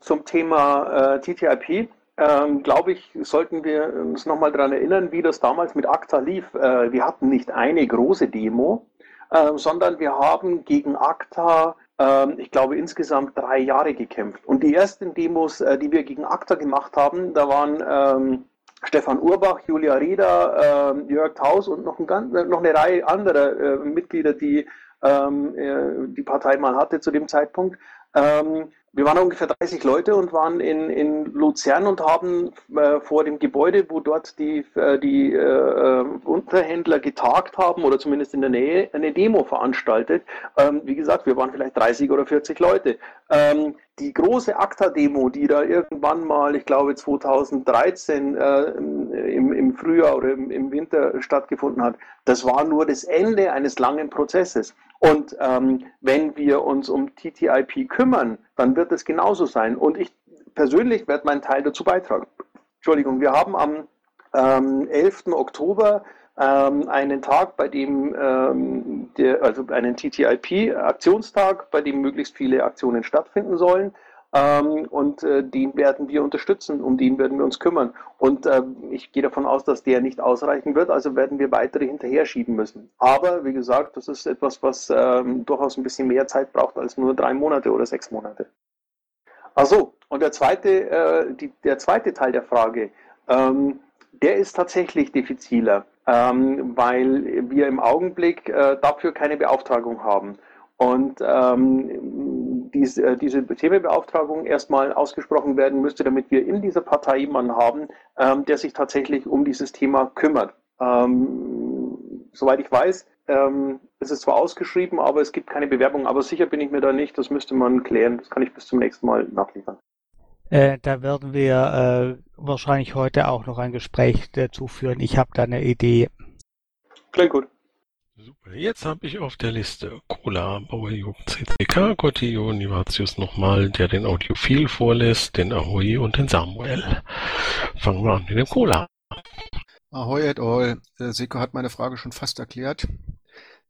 zum Thema äh, TTIP. Ähm, glaube ich, sollten wir uns nochmal daran erinnern, wie das damals mit ACTA lief. Äh, wir hatten nicht eine große Demo, äh, sondern wir haben gegen ACTA ich glaube, insgesamt drei Jahre gekämpft. Und die ersten Demos, äh, die wir gegen ACTA gemacht haben, da waren ähm, Stefan Urbach, Julia Rieder, äh, Jörg Taus und noch, ein ganz, noch eine Reihe anderer äh, Mitglieder, die ähm, äh, die Partei mal hatte zu dem Zeitpunkt. Ähm, wir waren ungefähr 30 Leute und waren in, in Luzern und haben äh, vor dem Gebäude, wo dort die, äh, die äh, Unterhändler getagt haben oder zumindest in der Nähe, eine Demo veranstaltet. Ähm, wie gesagt, wir waren vielleicht 30 oder 40 Leute. Ähm, die große ACTA-Demo, die da irgendwann mal, ich glaube 2013 äh, im, im Frühjahr oder im, im Winter stattgefunden hat, das war nur das Ende eines langen Prozesses. Und ähm, wenn wir uns um TTIP kümmern, dann wird es genauso sein. Und ich persönlich werde meinen Teil dazu beitragen. Entschuldigung, wir haben am ähm, 11. Oktober ähm, einen Tag, bei dem, ähm, der, also einen TTIP-Aktionstag, bei dem möglichst viele Aktionen stattfinden sollen. Ähm, und äh, den werden wir unterstützen, um den werden wir uns kümmern. Und äh, ich gehe davon aus, dass der nicht ausreichen wird, also werden wir weitere hinterher schieben müssen. Aber wie gesagt, das ist etwas, was ähm, durchaus ein bisschen mehr Zeit braucht als nur drei Monate oder sechs Monate. Also und der zweite, äh, die, der zweite Teil der Frage, ähm, der ist tatsächlich diffiziler, ähm, weil wir im Augenblick äh, dafür keine Beauftragung haben. Und ähm, diese, äh, diese Themenbeauftragung erstmal ausgesprochen werden müsste, damit wir in dieser Partei jemanden haben, ähm, der sich tatsächlich um dieses Thema kümmert. Ähm, soweit ich weiß, ähm, es ist zwar ausgeschrieben, aber es gibt keine Bewerbung, aber sicher bin ich mir da nicht, das müsste man klären, das kann ich bis zum nächsten Mal nachliefern.
Äh, da werden wir äh, wahrscheinlich heute auch noch ein Gespräch dazu führen. Ich habe da eine Idee.
Klingt gut.
Super, jetzt habe ich auf der Liste Cola, Bauerjugend CCK, Cotillon, Nivatius nochmal, der den Audiophil vorlässt, den Ahoy und den Samuel. Fangen wir an mit dem Cola.
Ahoy et al. Äh, Seko hat meine Frage schon fast erklärt.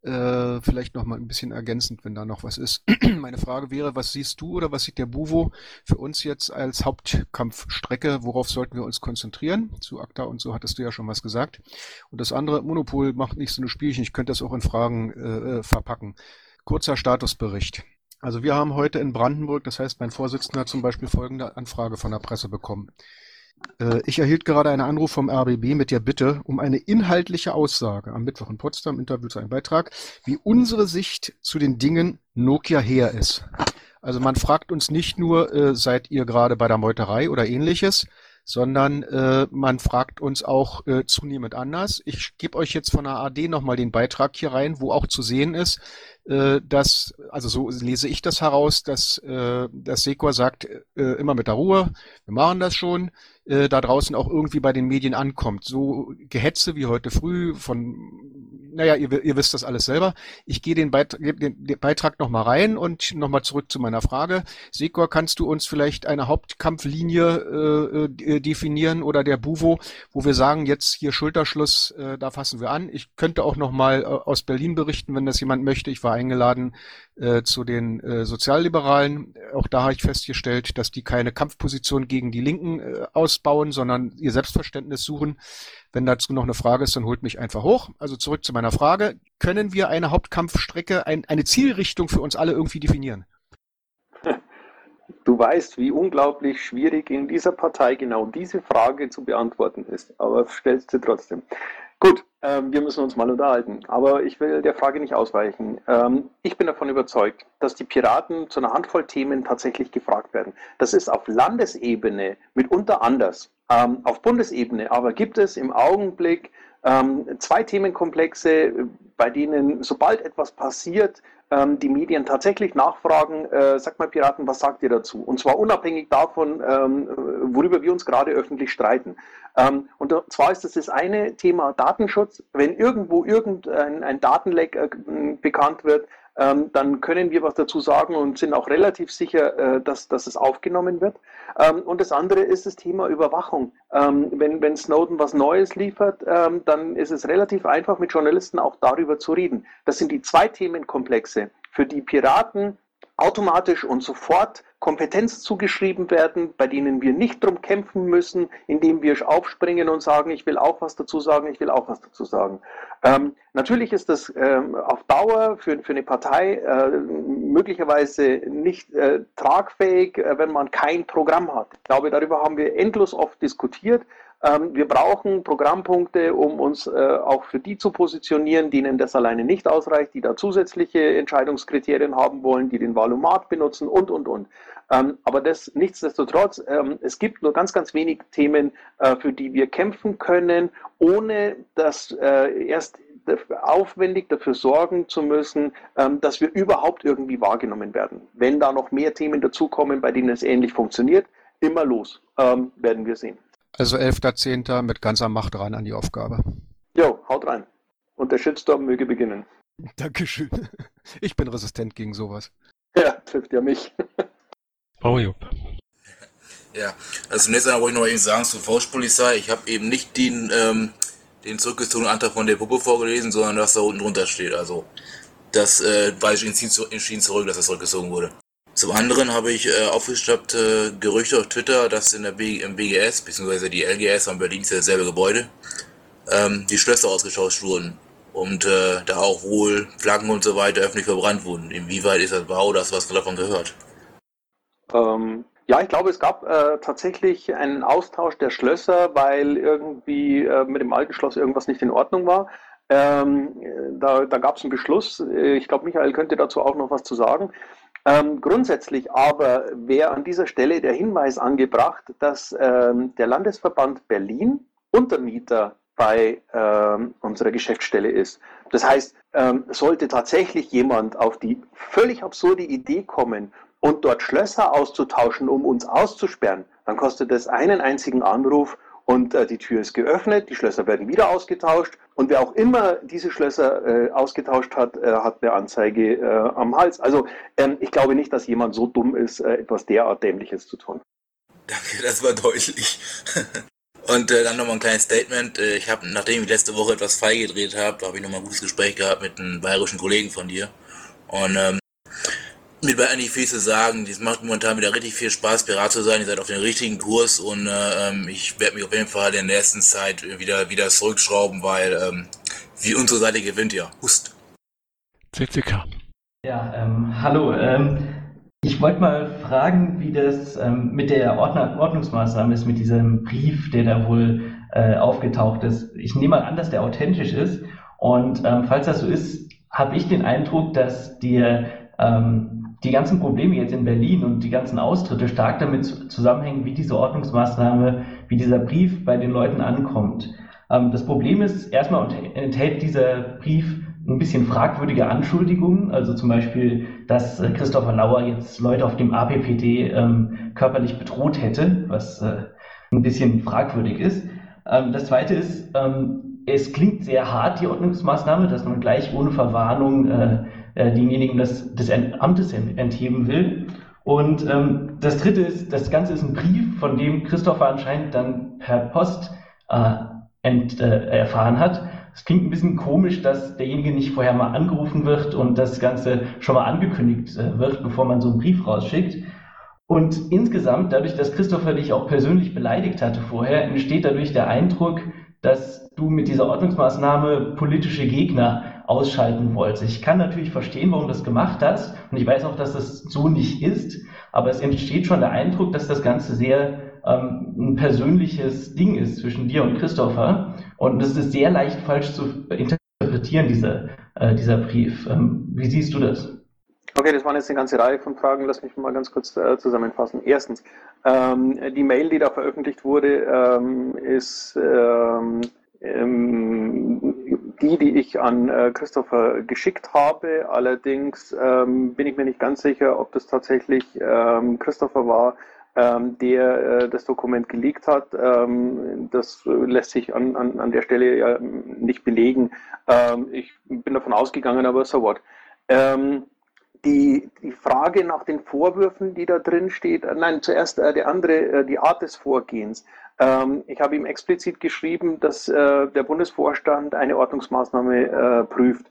Äh, vielleicht noch mal ein bisschen ergänzend, wenn da noch was ist. Meine Frage wäre, was siehst du oder was sieht der Buvo für uns jetzt als Hauptkampfstrecke? Worauf sollten wir uns konzentrieren? Zu ACTA und so hattest du ja schon was gesagt. Und das andere, Monopol macht nicht so eine Spielchen. Ich könnte das auch in Fragen äh, äh verpacken. Kurzer Statusbericht. Also wir haben heute in Brandenburg, das heißt mein Vorsitzender zum Beispiel folgende Anfrage von der Presse bekommen. Äh, ich erhielt gerade einen Anruf vom RBB mit der Bitte um eine inhaltliche Aussage am Mittwoch in Potsdam, Interview zu einem Beitrag, wie unsere Sicht zu den Dingen Nokia her ist. Also man fragt uns nicht nur, äh, seid ihr gerade bei der Meuterei oder ähnliches, sondern äh, man fragt uns auch äh, zunehmend anders. Ich gebe euch jetzt von der AD nochmal den Beitrag hier rein, wo auch zu sehen ist, dass, also so lese ich das heraus, dass äh, das Sekor sagt, äh, immer mit der Ruhe, wir machen das schon, äh, da draußen auch irgendwie bei den Medien ankommt. So Gehetze wie heute früh von naja, ihr, ihr wisst das alles selber. Ich gehe den, Beit den, den Beitrag nochmal rein und nochmal zurück zu meiner Frage. Sekor, kannst du uns vielleicht eine Hauptkampflinie äh, äh, definieren oder der Buvo, wo wir sagen, jetzt hier Schulterschluss, äh, da fassen wir an. Ich könnte auch nochmal äh, aus Berlin berichten, wenn das jemand möchte. Ich war eingeladen äh, zu den äh, Sozialliberalen. Auch da habe ich festgestellt, dass die keine Kampfposition gegen die Linken äh, ausbauen, sondern ihr Selbstverständnis suchen. Wenn dazu noch eine Frage ist, dann holt mich einfach hoch. Also zurück zu meiner Frage. Können wir eine Hauptkampfstrecke, ein, eine Zielrichtung für uns alle irgendwie definieren?
Du weißt, wie unglaublich schwierig in dieser Partei genau diese Frage zu beantworten ist, aber stellst sie trotzdem. Gut, ähm, wir müssen uns mal unterhalten, aber ich will der Frage nicht ausweichen. Ähm, ich bin davon überzeugt, dass die Piraten zu einer Handvoll Themen tatsächlich gefragt werden. Das ist auf Landesebene mitunter anders. Ähm, auf Bundesebene aber gibt es im Augenblick ähm, zwei Themenkomplexe, bei denen, sobald etwas passiert, ähm, die Medien tatsächlich nachfragen, äh, sagt mal Piraten, was sagt ihr dazu? Und zwar unabhängig davon, ähm, worüber wir uns gerade öffentlich streiten. Ähm, und zwar ist das das eine Thema Datenschutz. Wenn irgendwo irgendein ein Datenleck äh, bekannt wird, ähm, dann können wir was dazu sagen und sind auch relativ sicher, äh, dass, dass es aufgenommen wird. Ähm, und das andere ist das Thema Überwachung. Ähm, wenn, wenn Snowden was Neues liefert, ähm, dann ist es relativ einfach, mit Journalisten auch darüber zu reden. Das sind die zwei Themenkomplexe, für die Piraten automatisch und sofort Kompetenz zugeschrieben werden, bei denen wir nicht drum kämpfen müssen, indem wir aufspringen und sagen, ich will auch was dazu sagen, ich will auch was dazu sagen. Ähm, natürlich ist das ähm, auf Dauer für, für eine Partei äh, möglicherweise nicht äh, tragfähig, äh, wenn man kein Programm hat. Ich glaube, darüber haben wir endlos oft diskutiert. Ähm, wir brauchen Programmpunkte, um uns äh, auch für die zu positionieren, denen das alleine nicht ausreicht, die da zusätzliche Entscheidungskriterien haben wollen, die den Valomat benutzen und, und, und. Ähm, aber das nichtsdestotrotz, ähm, es gibt nur ganz, ganz wenig Themen, äh, für die wir kämpfen können, ohne dass äh, erst aufwendig dafür sorgen zu müssen, dass wir überhaupt irgendwie wahrgenommen werden. Wenn da noch mehr Themen dazukommen, bei denen es ähnlich funktioniert, immer los, werden wir sehen.
Also 11.10. mit ganzer Macht ran an die Aufgabe.
Jo, haut rein. Und der Shitstorm möge beginnen.
Dankeschön. Ich bin resistent gegen sowas.
Ja, trifft ja mich.
Baujup.
Ja, also zunächst einmal wollte ich noch eben sagen zur Faustpolizei. Ich habe eben nicht den, ähm, den zurückgezogenen Antrag von der Puppe vorgelesen, sondern was da unten drunter steht. Also, das äh, weise ich entschieden zurück, dass das zurückgezogen wurde. Zum anderen habe ich äh, aufgeschnappte Gerüchte auf Twitter, dass in der B im BGS, beziehungsweise die LGS am Berlin ist ja dasselbe Gebäude, ähm, die Schlösser ausgetauscht wurden. Und äh, da auch wohl Flaggen und so weiter öffentlich verbrannt wurden. Inwieweit ist das wahr du was davon gehört?
Ähm, ja, ich glaube, es gab äh, tatsächlich einen Austausch der Schlösser, weil irgendwie äh, mit dem alten Schloss irgendwas nicht in Ordnung war. Ähm, da da gab es einen Beschluss. Ich glaube, Michael könnte dazu auch noch was zu sagen. Ähm, grundsätzlich aber wäre an dieser Stelle der Hinweis angebracht, dass ähm, der Landesverband Berlin Untermieter bei ähm, unserer Geschäftsstelle ist. Das heißt, ähm, sollte tatsächlich jemand auf die völlig absurde Idee kommen und dort Schlösser auszutauschen, um uns auszusperren, dann kostet das einen einzigen Anruf und äh, die Tür ist geöffnet, die Schlösser werden wieder ausgetauscht und wer auch immer diese Schlösser äh, ausgetauscht hat, äh, hat eine Anzeige äh, am Hals. Also ähm, ich glaube nicht, dass jemand so dumm ist, äh, etwas derart Dämliches zu tun.
Danke, das war deutlich. und äh, dann nochmal ein kleines Statement. ich habe, nachdem ich letzte Woche etwas feil gedreht habe, habe ich nochmal ein gutes Gespräch gehabt mit einem bayerischen Kollegen von dir. Und ähm, mir bei eigentlich viel zu sagen. Es macht momentan wieder richtig viel Spaß, Pirat zu sein. Ihr seid auf dem richtigen Kurs und äh, ähm, ich werde mich auf jeden Fall in der nächsten Zeit wieder, wieder zurückschrauben, weil ähm, wie unsere Seite gewinnt ja. Hust.
CCK.
Ja, ähm, hallo. Ähm, ich wollte mal fragen, wie das ähm, mit der Ordner Ordnungsmaßnahme ist, mit diesem Brief, der da wohl äh, aufgetaucht ist. Ich nehme mal an, dass der authentisch ist. Und ähm, falls das so ist, habe ich den Eindruck, dass dir ähm, die ganzen Probleme jetzt in Berlin und die ganzen Austritte stark damit zusammenhängen, wie diese Ordnungsmaßnahme, wie dieser Brief bei den Leuten ankommt. Ähm, das Problem ist, erstmal enthält dieser Brief ein bisschen fragwürdige Anschuldigungen, also zum Beispiel, dass äh, Christopher Lauer jetzt Leute auf dem APPD ähm, körperlich bedroht hätte, was äh, ein bisschen fragwürdig ist. Ähm, das zweite ist, ähm, es klingt sehr hart, die Ordnungsmaßnahme, dass man gleich ohne Verwarnung äh, äh, denjenigen des, des Amtes entheben will. Und ähm, das Dritte ist, das Ganze ist ein Brief, von dem Christopher anscheinend dann per Post äh, ent, äh, erfahren hat. Es klingt ein bisschen komisch, dass derjenige nicht vorher mal angerufen wird und das Ganze schon mal angekündigt äh, wird, bevor man so einen Brief rausschickt. Und insgesamt, dadurch, dass Christopher dich auch persönlich beleidigt hatte vorher, entsteht dadurch der Eindruck, dass du mit dieser Ordnungsmaßnahme politische Gegner ausschalten wollte. Ich kann natürlich verstehen, warum du das gemacht hast und ich weiß auch, dass das so nicht ist, aber es entsteht schon der Eindruck, dass das Ganze sehr ähm, ein persönliches Ding ist zwischen dir und Christopher und es ist sehr leicht falsch zu interpretieren, diese, äh, dieser Brief. Ähm, wie siehst du das?
Okay, das waren jetzt eine ganze Reihe von Fragen. Lass mich mal ganz kurz äh, zusammenfassen. Erstens, ähm, die Mail, die da veröffentlicht wurde, ähm, ist ähm, ähm, die, die ich an äh, Christopher geschickt habe. Allerdings ähm, bin ich mir nicht ganz sicher, ob das tatsächlich ähm, Christopher war, ähm, der äh, das Dokument geleakt hat. Ähm, das lässt sich an, an, an der Stelle ja nicht belegen. Ähm, ich bin davon ausgegangen, aber so what. Ähm, die, die Frage nach den Vorwürfen, die da drin steht, äh, nein, zuerst äh, der andere, äh, die Art des Vorgehens. Ähm, ich habe ihm explizit geschrieben, dass äh, der Bundesvorstand eine Ordnungsmaßnahme äh, prüft.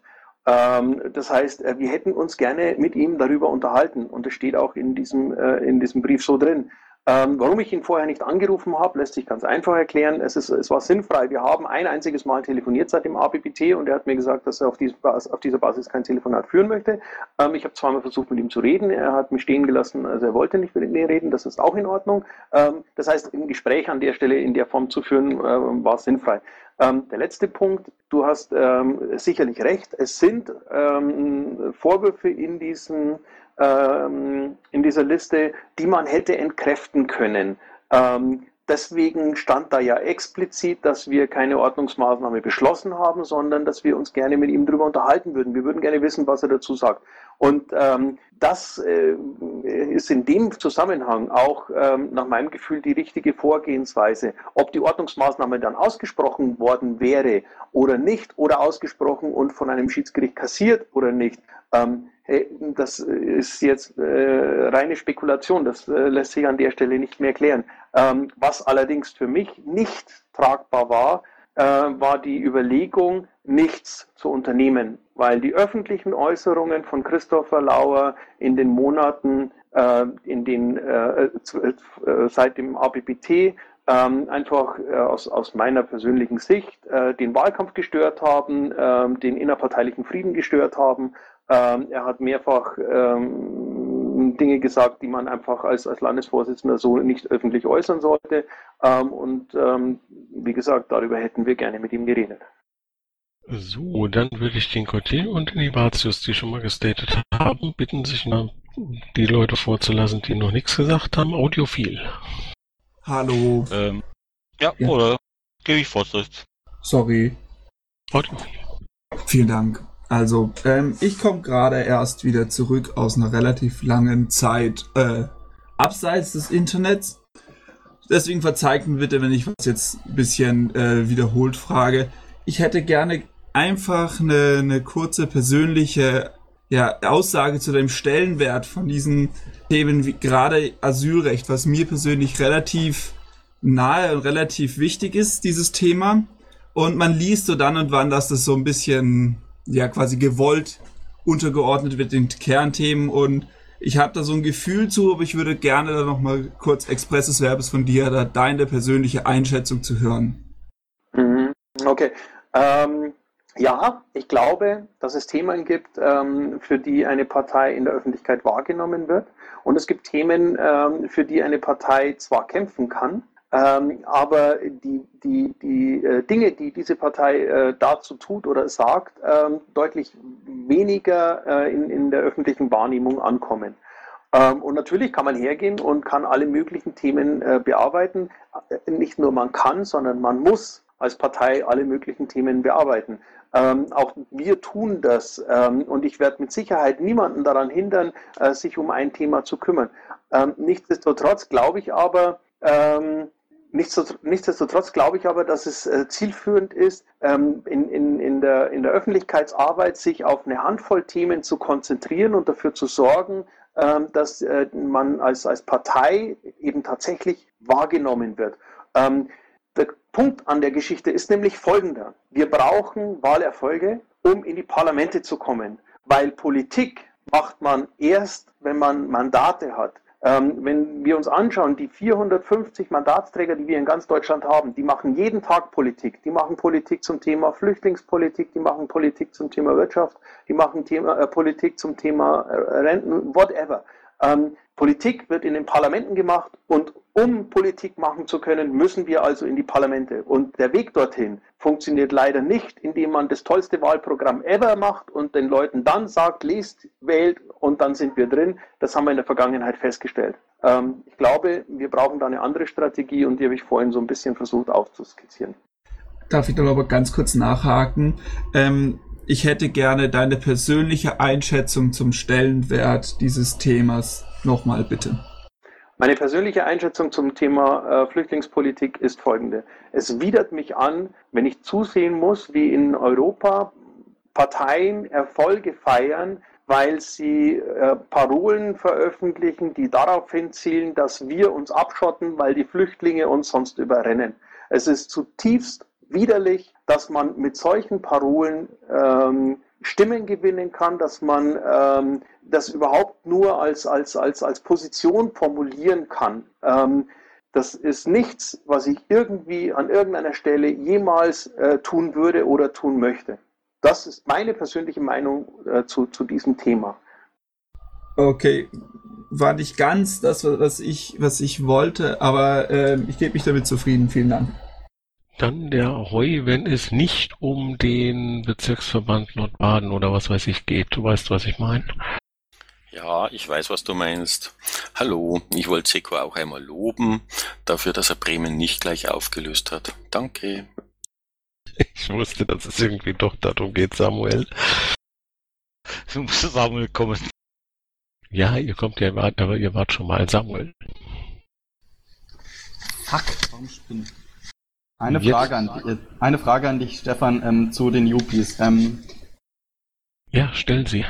Ähm, das heißt, äh, wir hätten uns gerne mit ihm darüber unterhalten und es steht auch in diesem, in diesem Brief so drin. Ähm, warum ich ihn vorher nicht angerufen habe, lässt sich ganz einfach erklären. Es, ist, es war sinnfrei. Wir haben ein einziges Mal telefoniert seit dem ABBT und er hat mir gesagt, dass er auf, diese Basis, auf dieser Basis kein Telefonat führen möchte. Ähm, ich habe zweimal versucht, mit ihm zu reden. Er hat mich stehen gelassen, also er wollte nicht mit mir reden. Das ist auch in Ordnung. Ähm, das heißt, ein Gespräch an der Stelle in der Form zu führen, äh, war sinnfrei. Ähm, der letzte Punkt, du hast ähm, sicherlich recht. Es sind ähm, Vorwürfe in diesen ähm, in dieser Liste, die man hätte entkräften können. Ähm, deswegen stand da ja explizit, dass wir keine Ordnungsmaßnahme beschlossen haben, sondern dass wir uns gerne mit ihm darüber unterhalten würden. Wir würden gerne wissen, was er dazu sagt. Und ähm, das äh, ist in dem Zusammenhang auch ähm, nach meinem Gefühl die richtige Vorgehensweise. Ob die Ordnungsmaßnahme dann ausgesprochen worden wäre oder nicht, oder ausgesprochen und von einem Schiedsgericht kassiert oder nicht, ähm, das ist jetzt äh, reine Spekulation, das äh, lässt sich an der Stelle nicht mehr klären. Ähm, was allerdings für mich nicht tragbar war, äh, war die Überlegung, nichts zu unternehmen, weil die öffentlichen Äußerungen von Christopher Lauer in den Monaten, äh, in den, äh, äh, seit dem ABBT ähm, einfach äh, aus, aus meiner persönlichen Sicht äh, den Wahlkampf gestört haben, äh, den innerparteilichen Frieden gestört haben ähm, er hat mehrfach ähm, Dinge gesagt, die man einfach als, als Landesvorsitzender so nicht öffentlich äußern sollte. Ähm, und ähm, wie gesagt, darüber hätten wir gerne mit ihm geredet.
So, dann würde ich den Cotier und den Ibatius, die schon mal gestatet haben, bitten, sich mal die Leute vorzulassen, die noch nichts gesagt haben. Audiophil.
Hallo.
Ähm, ja, ja, oder gebe ich Vortritt.
Sorry.
Audiophil.
Vielen Dank. Also, ähm, ich komme gerade erst wieder zurück aus einer relativ langen Zeit äh, abseits des Internets. Deswegen verzeiht mir bitte, wenn ich was jetzt ein bisschen äh, wiederholt frage. Ich hätte gerne einfach eine, eine kurze persönliche ja, Aussage zu dem Stellenwert von diesen Themen wie gerade Asylrecht, was mir persönlich relativ nahe und relativ wichtig ist, dieses Thema. Und man liest so dann und wann, dass das so ein bisschen ja quasi gewollt untergeordnet wird den Kernthemen und ich habe da so ein Gefühl zu, aber ich würde gerne da nochmal kurz expresses Verbes von dir, da deine persönliche Einschätzung zu hören.
Mhm. Okay. Ähm, ja, ich glaube, dass es Themen gibt, ähm, für die eine Partei in der Öffentlichkeit wahrgenommen wird. Und es gibt Themen, ähm, für die eine Partei zwar kämpfen kann, ähm, aber die, die, die äh, Dinge, die diese Partei äh, dazu tut oder sagt, ähm, deutlich weniger äh, in, in der öffentlichen Wahrnehmung ankommen. Ähm, und natürlich kann man hergehen und kann alle möglichen Themen äh, bearbeiten. Äh, nicht nur man kann, sondern man muss als Partei alle möglichen Themen bearbeiten. Ähm, auch wir tun das ähm, und ich werde mit Sicherheit niemanden daran hindern, äh, sich um ein Thema zu kümmern. Ähm, nichtsdestotrotz glaube ich aber, ähm, Nichtsdestotrotz glaube ich aber, dass es äh, zielführend ist, ähm, in, in, in, der, in der Öffentlichkeitsarbeit sich auf eine Handvoll Themen zu konzentrieren und dafür zu sorgen, ähm, dass äh, man als, als Partei eben tatsächlich wahrgenommen wird. Ähm, der Punkt an der Geschichte ist nämlich folgender. Wir brauchen Wahlerfolge, um in die Parlamente zu kommen, weil Politik macht man erst, wenn man Mandate hat. Ähm, wenn wir uns anschauen, die 450 Mandatsträger, die wir in ganz Deutschland haben, die machen jeden Tag Politik. Die machen Politik zum Thema Flüchtlingspolitik, die machen Politik zum Thema Wirtschaft, die machen Thema, äh, Politik zum Thema äh, Renten, whatever. Ähm, Politik wird in den Parlamenten gemacht und um Politik machen zu können, müssen wir also in die Parlamente. Und der Weg dorthin funktioniert leider nicht, indem man das tollste Wahlprogramm ever macht und den Leuten dann sagt, lest, wählt und dann sind wir drin. Das haben wir in der Vergangenheit festgestellt. Ähm, ich glaube, wir brauchen da eine andere Strategie und die habe ich vorhin so ein bisschen versucht aufzuskizzieren.
Darf ich da aber ganz kurz nachhaken? Ähm, ich hätte gerne deine persönliche Einschätzung zum Stellenwert dieses Themas nochmal bitte.
Meine persönliche Einschätzung zum Thema äh, Flüchtlingspolitik ist folgende. Es widert mich an, wenn ich zusehen muss, wie in Europa Parteien Erfolge feiern, weil sie äh, Parolen veröffentlichen, die darauf hinzielen, dass wir uns abschotten, weil die Flüchtlinge uns sonst überrennen. Es ist zutiefst widerlich, dass man mit solchen Parolen ähm, Stimmen gewinnen kann, dass man ähm, das überhaupt nur als, als, als, als Position formulieren kann. Ähm, das ist nichts, was ich irgendwie an irgendeiner Stelle jemals äh, tun würde oder tun möchte. Das ist meine persönliche Meinung äh, zu, zu diesem Thema.
Okay, war nicht ganz das, was ich, was ich wollte, aber äh, ich gebe mich damit zufrieden. Vielen Dank.
Dann der Heu, wenn es nicht um den Bezirksverband Nordbaden oder was weiß ich geht. Du weißt, was ich meine.
Ja, ich weiß, was du meinst. Hallo, ich wollte Seko auch einmal loben dafür, dass er Bremen nicht gleich aufgelöst hat. Danke.
Ich wusste, dass es irgendwie doch darum geht, Samuel.
Du musst Samuel kommen.
Ja, ihr kommt ja, aber ihr wart schon mal Samuel.
Fuck, warum spinnt? Eine Frage, an, eine Frage an dich, Stefan, ähm, zu den Yuppies. Ähm,
ja, stellen Sie.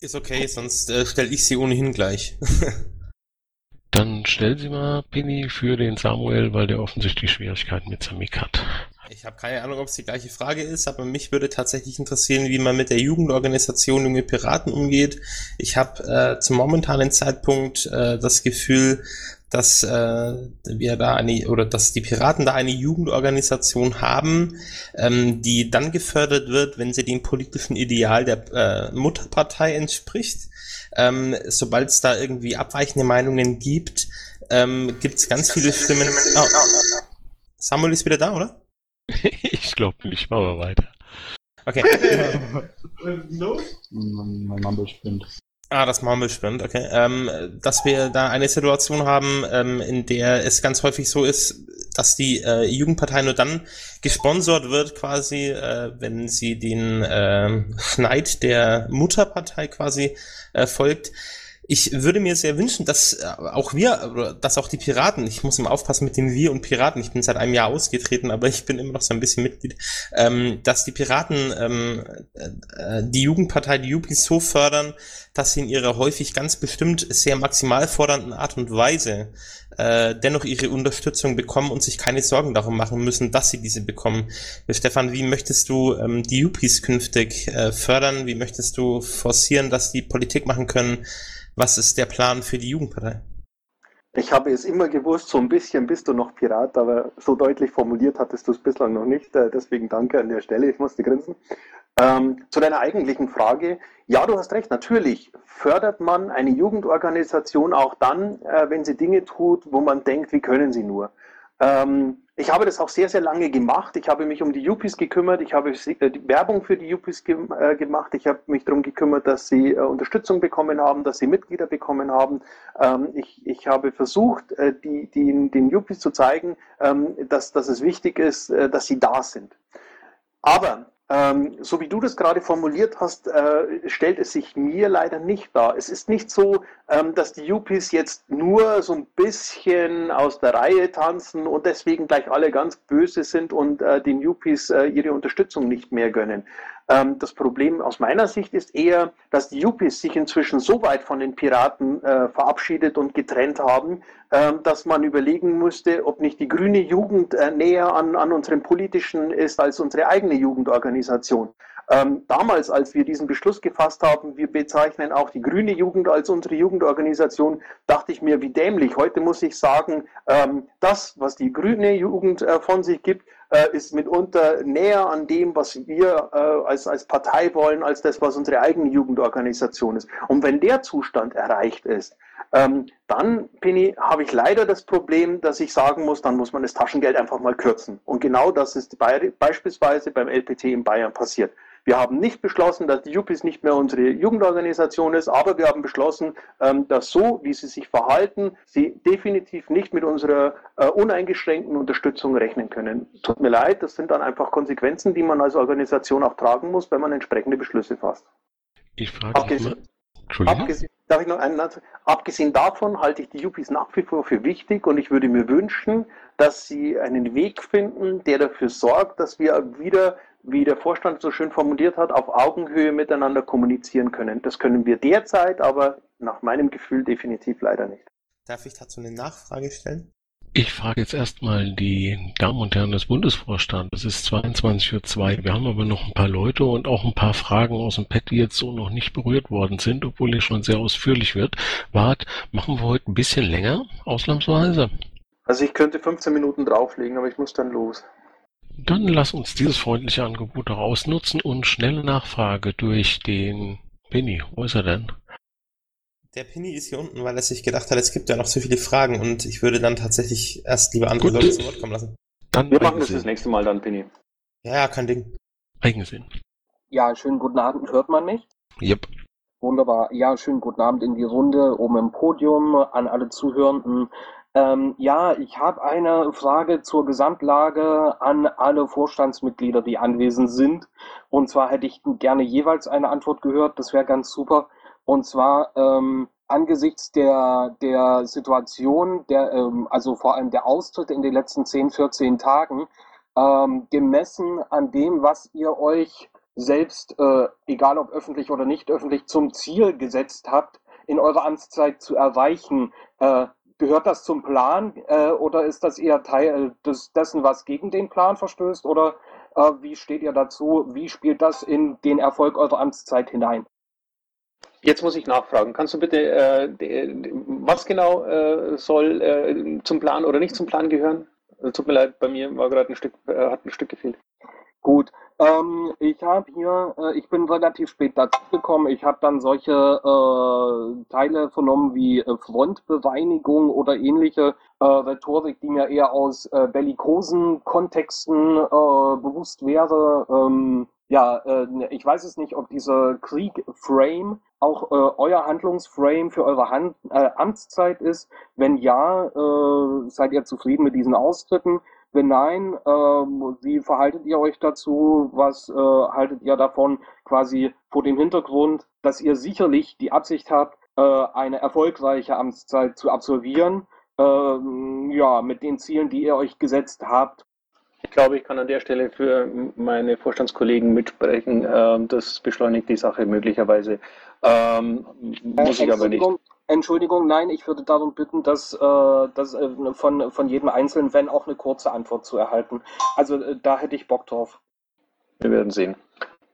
Ist okay, sonst äh, stelle ich sie ohnehin gleich.
Dann stell sie mal, Pini, für den Samuel, weil der offensichtlich Schwierigkeiten mit Samik hat.
Ich habe keine Ahnung, ob es die gleiche Frage ist, aber mich würde tatsächlich interessieren, wie man mit der Jugendorganisation Junge Piraten umgeht. Ich habe äh, zum momentanen Zeitpunkt äh, das Gefühl, dass äh, wir da eine oder dass die Piraten da eine Jugendorganisation haben, ähm, die dann gefördert wird, wenn sie dem politischen Ideal der äh, Mutterpartei entspricht. Ähm, Sobald es da irgendwie abweichende Meinungen gibt, ähm, gibt es ganz viele Stimmen. Oh, Samuel ist wieder da, oder?
ich glaube nicht, machen wir weiter.
Okay.
no? Mein Mumble spinnt.
Ah, das Murmelspind, okay. Ähm, dass wir da eine Situation haben, ähm, in der es ganz häufig so ist, dass die äh, Jugendpartei nur dann gesponsert wird, quasi, äh, wenn sie den äh, Schneid der Mutterpartei quasi äh, folgt. Ich würde mir sehr wünschen, dass äh, auch wir, dass auch die Piraten, ich muss immer aufpassen mit dem Wir und Piraten, ich bin seit einem Jahr ausgetreten, aber ich bin immer noch so ein bisschen Mitglied, ähm, dass die Piraten ähm, äh, die Jugendpartei, die Jupis so fördern, dass sie in ihrer häufig ganz bestimmt sehr maximal fordernden Art und Weise äh, dennoch ihre Unterstützung bekommen und sich keine Sorgen darum machen müssen, dass sie diese bekommen. Stefan, wie möchtest du ähm, die Jupis künftig äh, fördern? Wie möchtest du forcieren, dass die Politik machen können, was ist der Plan für die Jugendpartei?
Ich habe es immer gewusst, so ein bisschen bist du noch Pirat, aber so deutlich formuliert hattest du es bislang noch nicht. Äh, deswegen danke an der Stelle, ich musste grinsen. Ähm, zu deiner eigentlichen Frage. Ja, du hast recht, natürlich fördert man eine Jugendorganisation auch dann, äh, wenn sie Dinge tut, wo man denkt, wie können sie nur. Ähm, ich habe das auch sehr, sehr lange gemacht. Ich habe mich um die Yuppies gekümmert. Ich habe äh, die Werbung für die Yuppies ge äh, gemacht. Ich habe mich darum gekümmert, dass sie äh, Unterstützung bekommen haben, dass sie Mitglieder bekommen haben. Ähm, ich, ich habe versucht, äh, die, die, den Yuppies zu zeigen, ähm, dass, dass es wichtig ist, äh, dass sie da sind. Aber ähm, so wie du das gerade formuliert hast, äh, stellt es sich mir leider nicht dar. Es ist nicht so, ähm, dass die Yuppies jetzt nur so ein bisschen aus der Reihe tanzen und deswegen gleich alle ganz böse sind und äh, den Yuppies äh, ihre Unterstützung nicht mehr gönnen. Ähm, das Problem aus meiner Sicht ist eher, dass die Yuppies sich inzwischen so weit von den Piraten äh, verabschiedet und getrennt haben, äh, dass man überlegen müsste, ob nicht die grüne Jugend äh, näher an, an unserem politischen ist als unsere eigene Jugendorganisation. Ähm, damals, als wir diesen Beschluss gefasst haben, wir bezeichnen auch die grüne Jugend als unsere Jugendorganisation, dachte ich mir, wie dämlich. Heute muss ich sagen, ähm, das, was die grüne Jugend äh, von sich gibt, äh, ist mitunter näher an dem, was wir äh, als, als Partei wollen, als das, was unsere eigene Jugendorganisation ist. Und wenn der Zustand erreicht ist, ähm, dann, Penny, habe ich leider das Problem, dass ich sagen muss, dann muss man das Taschengeld einfach mal kürzen. Und genau das ist bei, beispielsweise beim LPT in Bayern passiert. Wir haben nicht beschlossen, dass die Juppies nicht mehr unsere Jugendorganisation ist, aber wir haben beschlossen, ähm, dass so, wie sie sich verhalten, sie definitiv nicht mit unserer äh, uneingeschränkten Unterstützung rechnen können. Tut mir leid, das sind dann einfach Konsequenzen, die man als Organisation auch tragen muss, wenn man entsprechende Beschlüsse fasst.
Ich frage
abgesehen, abgesehen, darf ich noch einen Abgesehen davon halte ich die Yuppies nach wie vor für wichtig und ich würde mir wünschen, dass sie einen Weg finden, der dafür sorgt, dass wir wieder, wie der Vorstand so schön formuliert hat, auf Augenhöhe miteinander kommunizieren können. Das können wir derzeit, aber nach meinem Gefühl definitiv leider nicht.
Darf ich dazu eine Nachfrage stellen?
Ich frage jetzt erstmal die Damen und Herren des Bundesvorstands. Es ist 22.02 Uhr. Wir haben aber noch ein paar Leute und auch ein paar Fragen aus dem Pad, die jetzt so noch nicht berührt worden sind, obwohl es schon sehr ausführlich wird. Wart, machen wir heute ein bisschen länger, ausnahmsweise?
Also ich könnte 15 Minuten drauflegen, aber ich muss dann los.
Dann lass uns dieses freundliche Angebot auch ausnutzen und schnelle Nachfrage durch den Penny. Wo ist er denn?
Der Penny ist hier unten, weil er sich gedacht hat, es gibt ja noch so viele Fragen und ich würde dann tatsächlich erst lieber andere Gut. Leute zu Wort kommen lassen.
Dann Wir machen das das nächste Mal dann, Penny.
Ja, ja, kein Ding.
Eigensinn.
Ja, schönen guten Abend. Hört man mich?
Yep.
Wunderbar. Ja, schönen guten Abend in die Runde oben im Podium an alle Zuhörenden. Ähm, ja, ich habe eine Frage zur Gesamtlage an alle Vorstandsmitglieder, die anwesend sind. Und zwar hätte ich gerne jeweils eine Antwort gehört. Das wäre ganz super. Und zwar ähm, angesichts der, der Situation, der, ähm, also vor allem der Austritte in den letzten 10, 14 Tagen, ähm, gemessen an dem, was ihr euch selbst, äh, egal ob öffentlich oder nicht öffentlich, zum Ziel gesetzt habt, in eurer Amtszeit zu erreichen. Äh, gehört das zum Plan äh, oder ist das eher Teil des, dessen, was gegen den Plan verstößt? Oder äh, wie steht ihr dazu? Wie spielt das in den Erfolg eurer Amtszeit hinein?
Jetzt muss ich nachfragen. Kannst du bitte, äh, was genau äh, soll äh, zum Plan oder nicht zum Plan gehören? Also, tut mir leid, bei mir war gerade ein Stück, äh, hat ein Stück gefehlt.
Gut, ähm, ich habe hier, äh, ich bin relativ spät dazu gekommen. Ich habe dann solche äh, Teile vernommen wie äh, Frontbereinigung oder ähnliche äh, Rhetorik, die mir eher aus äh, bellikosen Kontexten äh, bewusst wäre. Ähm, ja, ich weiß es nicht, ob dieser Krieg-Frame auch euer Handlungsframe für eure Hand, Amtszeit ist. Wenn ja, seid ihr zufrieden mit diesen Austritten? Wenn nein, äh, wie verhaltet ihr euch dazu? Was äh, haltet ihr davon quasi vor dem Hintergrund, dass ihr sicherlich die Absicht habt, äh, eine erfolgreiche Amtszeit zu absolvieren? Ähm, ja, mit den Zielen, die ihr euch gesetzt habt
ich glaube, ich kann an der Stelle für meine Vorstandskollegen mitsprechen. Ähm, das beschleunigt die Sache möglicherweise. Ähm, muss ich aber nicht.
Entschuldigung, nein, ich würde darum bitten, dass, äh, dass äh, von, von jedem Einzelnen, wenn auch eine kurze Antwort zu erhalten. Also äh, da hätte ich Bock drauf.
Wir werden sehen.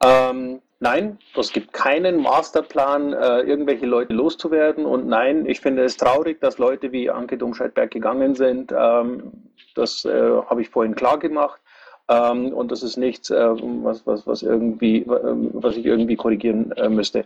Ähm, nein, es gibt keinen Masterplan, irgendwelche Leute loszuwerden. Und nein, ich finde es traurig, dass Leute wie Anke Domscheit-Berg gegangen sind. Ähm, das habe ich vorhin klar gemacht. Ähm, und das ist nichts, was, was, was, irgendwie, ähm, was ich irgendwie korrigieren müsste.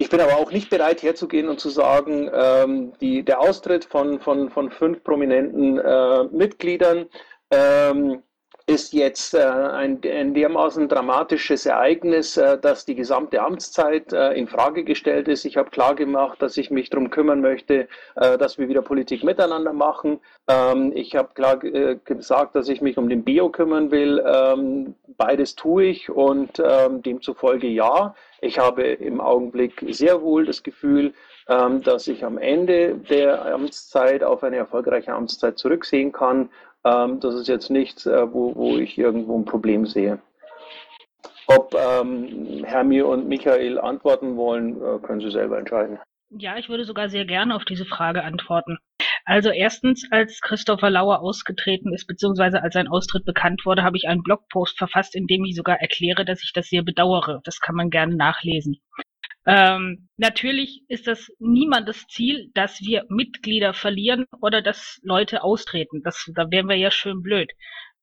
Ich bin aber auch nicht bereit, herzugehen und zu sagen, ähm, die, der Austritt von, von, von fünf prominenten äh, Mitgliedern ähm, ist jetzt äh, ein, ein dermaßen dramatisches Ereignis, äh, dass die gesamte Amtszeit äh, in Frage gestellt ist. Ich habe klar gemacht, dass ich mich darum kümmern möchte, äh, dass wir wieder Politik miteinander machen. Ähm, ich habe klar äh, gesagt, dass ich mich um den Bio kümmern will. Ähm, beides tue ich und ähm, demzufolge ja. Ich habe im Augenblick sehr wohl das Gefühl, ähm, dass ich am Ende der Amtszeit auf eine erfolgreiche Amtszeit zurücksehen kann ähm, das ist jetzt nichts, äh, wo, wo ich irgendwo ein Problem sehe. Ob ähm, Hermi und Michael antworten wollen, äh, können Sie selber entscheiden.
Ja, ich würde sogar sehr gerne auf diese Frage antworten. Also erstens, als Christopher Lauer ausgetreten ist, beziehungsweise als sein Austritt bekannt wurde, habe ich einen Blogpost verfasst, in dem ich sogar erkläre, dass ich das sehr bedauere. Das kann man gerne nachlesen. Ähm, natürlich ist das niemandes Ziel, dass wir Mitglieder verlieren oder dass Leute austreten. Das, da wären wir ja schön blöd.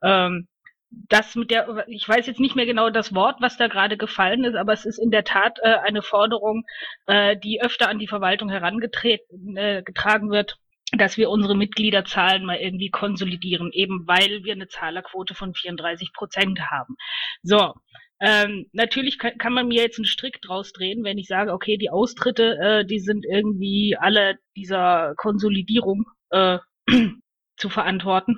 Ähm, das mit der, ich weiß jetzt nicht mehr genau das Wort, was da gerade gefallen ist, aber es ist in der Tat äh, eine Forderung, äh, die öfter an die Verwaltung herangetragen äh, wird, dass wir unsere Mitgliederzahlen mal irgendwie konsolidieren, eben weil wir eine Zahlerquote von 34 Prozent haben. So, ähm, natürlich kann, kann, man mir jetzt einen Strick draus drehen, wenn ich sage, okay, die Austritte, äh, die sind irgendwie alle dieser Konsolidierung äh, zu verantworten.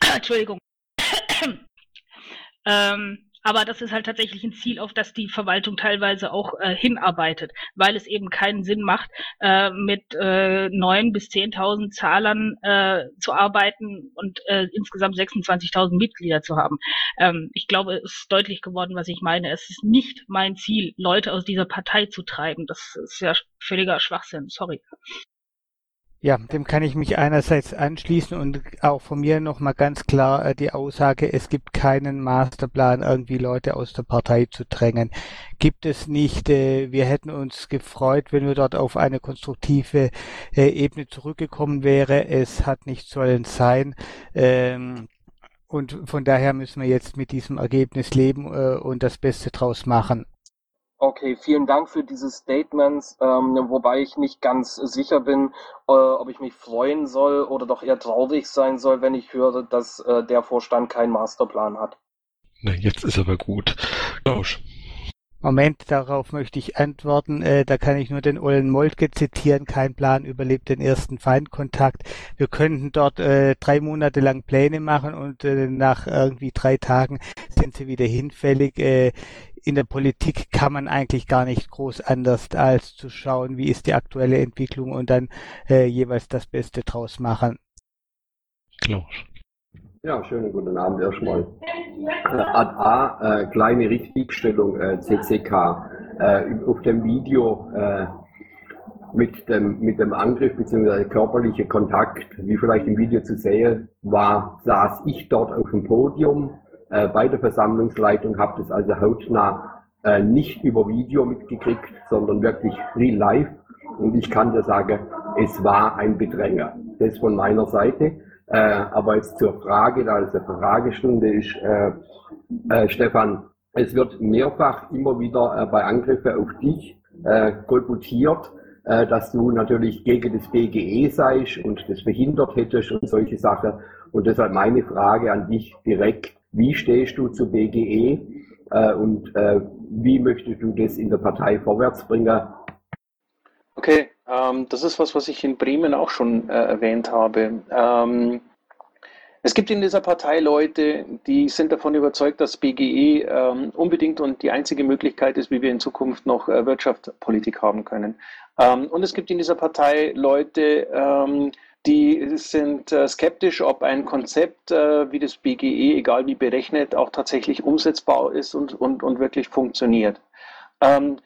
Entschuldigung. ähm, Aber das ist halt tatsächlich ein Ziel, auf das die Verwaltung teilweise auch äh, hinarbeitet, weil es eben keinen Sinn macht, äh, mit äh, 9.000 bis 10.000 Zahlern äh, zu arbeiten und äh, insgesamt 26.000 Mitglieder zu haben. Ähm, ich glaube, es ist deutlich geworden, was ich meine. Es ist nicht mein Ziel, Leute aus dieser Partei zu treiben. Das ist ja völliger Schwachsinn. Sorry.
Ja, dem kann ich mich einerseits anschließen und auch von mir nochmal ganz klar äh, die Aussage, es gibt keinen Masterplan, irgendwie Leute aus der Partei zu drängen. Gibt es nicht. Äh, wir hätten uns gefreut, wenn wir dort auf eine konstruktive äh, Ebene zurückgekommen wäre. Es hat nicht sollen sein. Ähm, und von daher müssen wir jetzt mit diesem Ergebnis leben und das Beste draus machen.
Okay, vielen Dank für diese Statements, ähm, wobei ich nicht ganz sicher bin, äh, ob ich mich freuen soll oder doch eher traurig sein soll, wenn ich höre, dass äh, der Vorstand keinen Masterplan hat.
Na, jetzt ist aber gut. Lausch.
Moment, darauf möchte ich antworten. Äh, da kann ich nur den Ollen Moltke zitieren. Kein Plan überlebt den ersten Feindkontakt. Wir könnten dort äh, drei Monate lang Pläne machen und äh, nach irgendwie drei Tagen sind sie wieder hinfällig. In der Politik kann man eigentlich gar nicht groß anders als zu schauen, wie ist die aktuelle Entwicklung und dann äh, jeweils das Beste draus machen.
Klaus.
Ja, schönen guten Abend erstmal. Äh, Ad A, äh, kleine Richtigstellung, äh, CCK. Äh, auf dem Video äh, mit, dem, mit dem Angriff bzw. körperliche Kontakt, wie vielleicht im Video zu sehen war, saß ich dort auf dem Podium äh, bei der Versammlungsleitung, habe das also hautnah äh, nicht über Video mitgekriegt, sondern wirklich real life. Und ich kann dir sagen, es war ein Bedränger. Das von meiner Seite. Äh, aber jetzt zur Frage, da es eine Fragestunde ist, äh, äh, Stefan, es wird mehrfach immer wieder bei Angriffen auf dich äh, kolportiert, dass du natürlich gegen das BGE seist und das behindert hättest und solche Sachen. Und deshalb meine Frage an dich direkt, wie stehst du zu BGE äh, und äh, wie möchtest du das in der Partei vorwärts bringen?
Okay, ähm, das ist was, was ich in Bremen auch schon äh, erwähnt habe. Ähm, es gibt in dieser Partei Leute, die sind davon überzeugt, dass BGE ähm, unbedingt und die einzige Möglichkeit ist, wie wir in Zukunft noch äh, Wirtschaftspolitik haben können. Ähm, und es gibt in dieser Partei Leute, ähm, die sind äh, skeptisch, ob ein Konzept äh, wie das BGE, egal wie berechnet, auch tatsächlich umsetzbar ist und, und, und wirklich funktioniert. Ähm,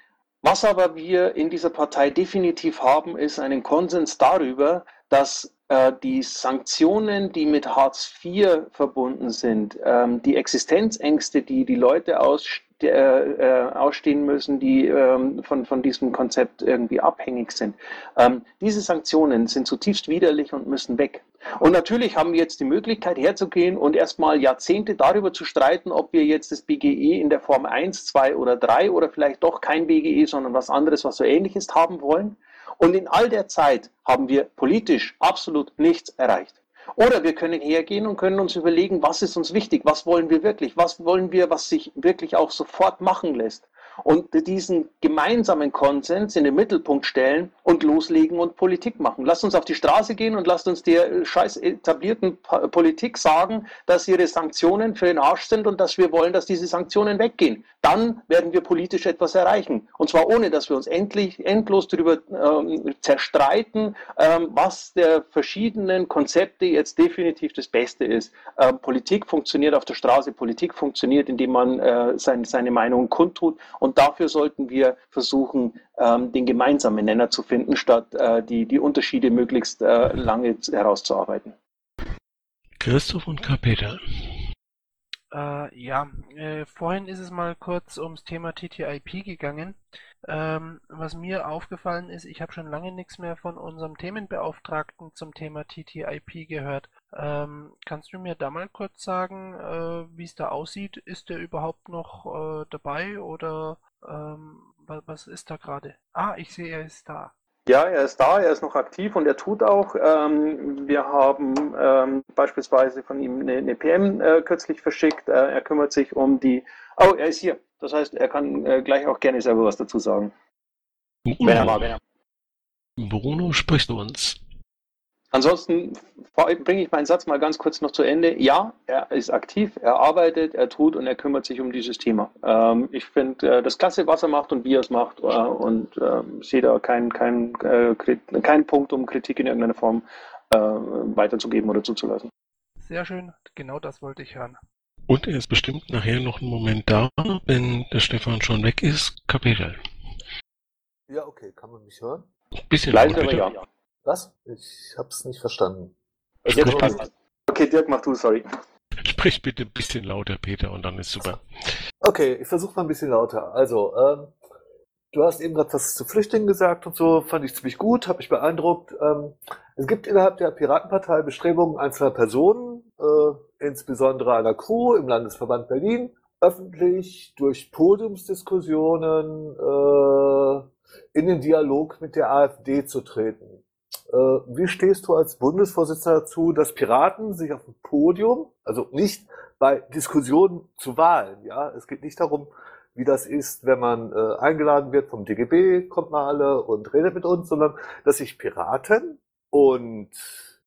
was aber wir in dieser Partei definitiv haben, ist einen Konsens darüber, dass äh, die Sanktionen, die mit Hartz IV verbunden sind, ähm, die Existenzängste, die die Leute ausstehen, äh, äh, ausstehen müssen, die ähm, von, von diesem Konzept irgendwie abhängig sind. Ähm, diese Sanktionen sind zutiefst widerlich und müssen weg. Und natürlich haben wir jetzt die Möglichkeit herzugehen und erstmal Jahrzehnte darüber zu streiten, ob wir jetzt das BGE in der Form 1, 2 oder 3 oder vielleicht doch kein BGE, sondern was anderes, was so ähnlich ist, haben wollen. Und in all der Zeit haben wir politisch absolut nichts erreicht. Oder wir können hergehen und können uns überlegen, was ist uns wichtig, was wollen wir wirklich, was wollen wir, was sich wirklich auch sofort machen lässt und diesen gemeinsamen Konsens in den Mittelpunkt stellen und loslegen und Politik machen. Lasst uns auf die Straße gehen und lasst uns der scheiß etablierten Politik sagen, dass ihre Sanktionen für den Arsch sind und dass wir wollen, dass diese Sanktionen weggehen. Dann werden wir politisch etwas erreichen. Und zwar ohne, dass wir uns endlich endlos darüber ähm, zerstreiten, ähm, was der verschiedenen Konzepte jetzt definitiv das Beste ist. Ähm, Politik funktioniert auf der Straße, Politik funktioniert, indem man äh, sein, seine Meinung kundtut und und dafür sollten wir versuchen, ähm, den gemeinsamen Nenner zu finden, statt äh, die, die Unterschiede möglichst äh, lange herauszuarbeiten.
Christoph und Kapeter.
Äh, ja, äh, vorhin ist es mal kurz ums Thema TTIP gegangen. Ähm, was mir aufgefallen ist, ich habe schon lange nichts mehr von unserem Themenbeauftragten zum Thema TTIP gehört. Ähm, kannst du mir da mal kurz sagen, äh, wie es da aussieht? Ist der überhaupt noch äh, dabei oder ähm, was, was ist da gerade? Ah, ich sehe, er ist da.
Ja, er ist da, er ist noch aktiv und er tut auch. Ähm, wir haben ähm, beispielsweise von ihm eine, eine PM äh, kürzlich verschickt. Äh, er kümmert sich um die. Oh, er ist hier. Das heißt, er kann äh, gleich auch gerne selber was dazu sagen.
Wenn er mal, wenn er. Bruno, sprichst du uns?
Ansonsten bringe ich meinen Satz mal ganz kurz noch zu Ende. Ja, er ist aktiv, er arbeitet, er tut und er kümmert sich um dieses Thema. Ähm, ich finde äh, das klasse, was er macht und wie er es macht äh, und äh, sehe da keinen kein, äh, kein Punkt, um Kritik in irgendeiner Form äh, weiterzugeben oder zuzulassen.
Sehr schön, genau das wollte ich hören.
Und er ist bestimmt nachher noch einen Moment da, wenn der Stefan schon weg ist. Kapitel.
Ja, okay, kann man mich hören?
Bisschen Leise,
aber ja.
Was? Ich hab's nicht verstanden.
Also Jetzt passt. Okay, Dirk, mach du, sorry.
Sprich bitte ein bisschen lauter, Peter, und dann ist super.
Okay, ich versuche mal ein bisschen lauter. Also, ähm, du hast eben gerade was zu Flüchtlingen gesagt und so, fand ich ziemlich gut, hat mich beeindruckt. Ähm, es gibt innerhalb der Piratenpartei Bestrebungen einzelner Personen, äh, insbesondere einer Crew im Landesverband Berlin, öffentlich durch Podiumsdiskussionen äh, in den Dialog mit der AfD zu treten. Äh, wie stehst du als Bundesvorsitzender dazu, dass Piraten sich auf dem Podium, also nicht bei Diskussionen zu Wahlen, ja, es geht nicht darum, wie das ist, wenn man äh, eingeladen wird vom DGB, kommt mal alle und redet mit uns, sondern dass sich Piraten und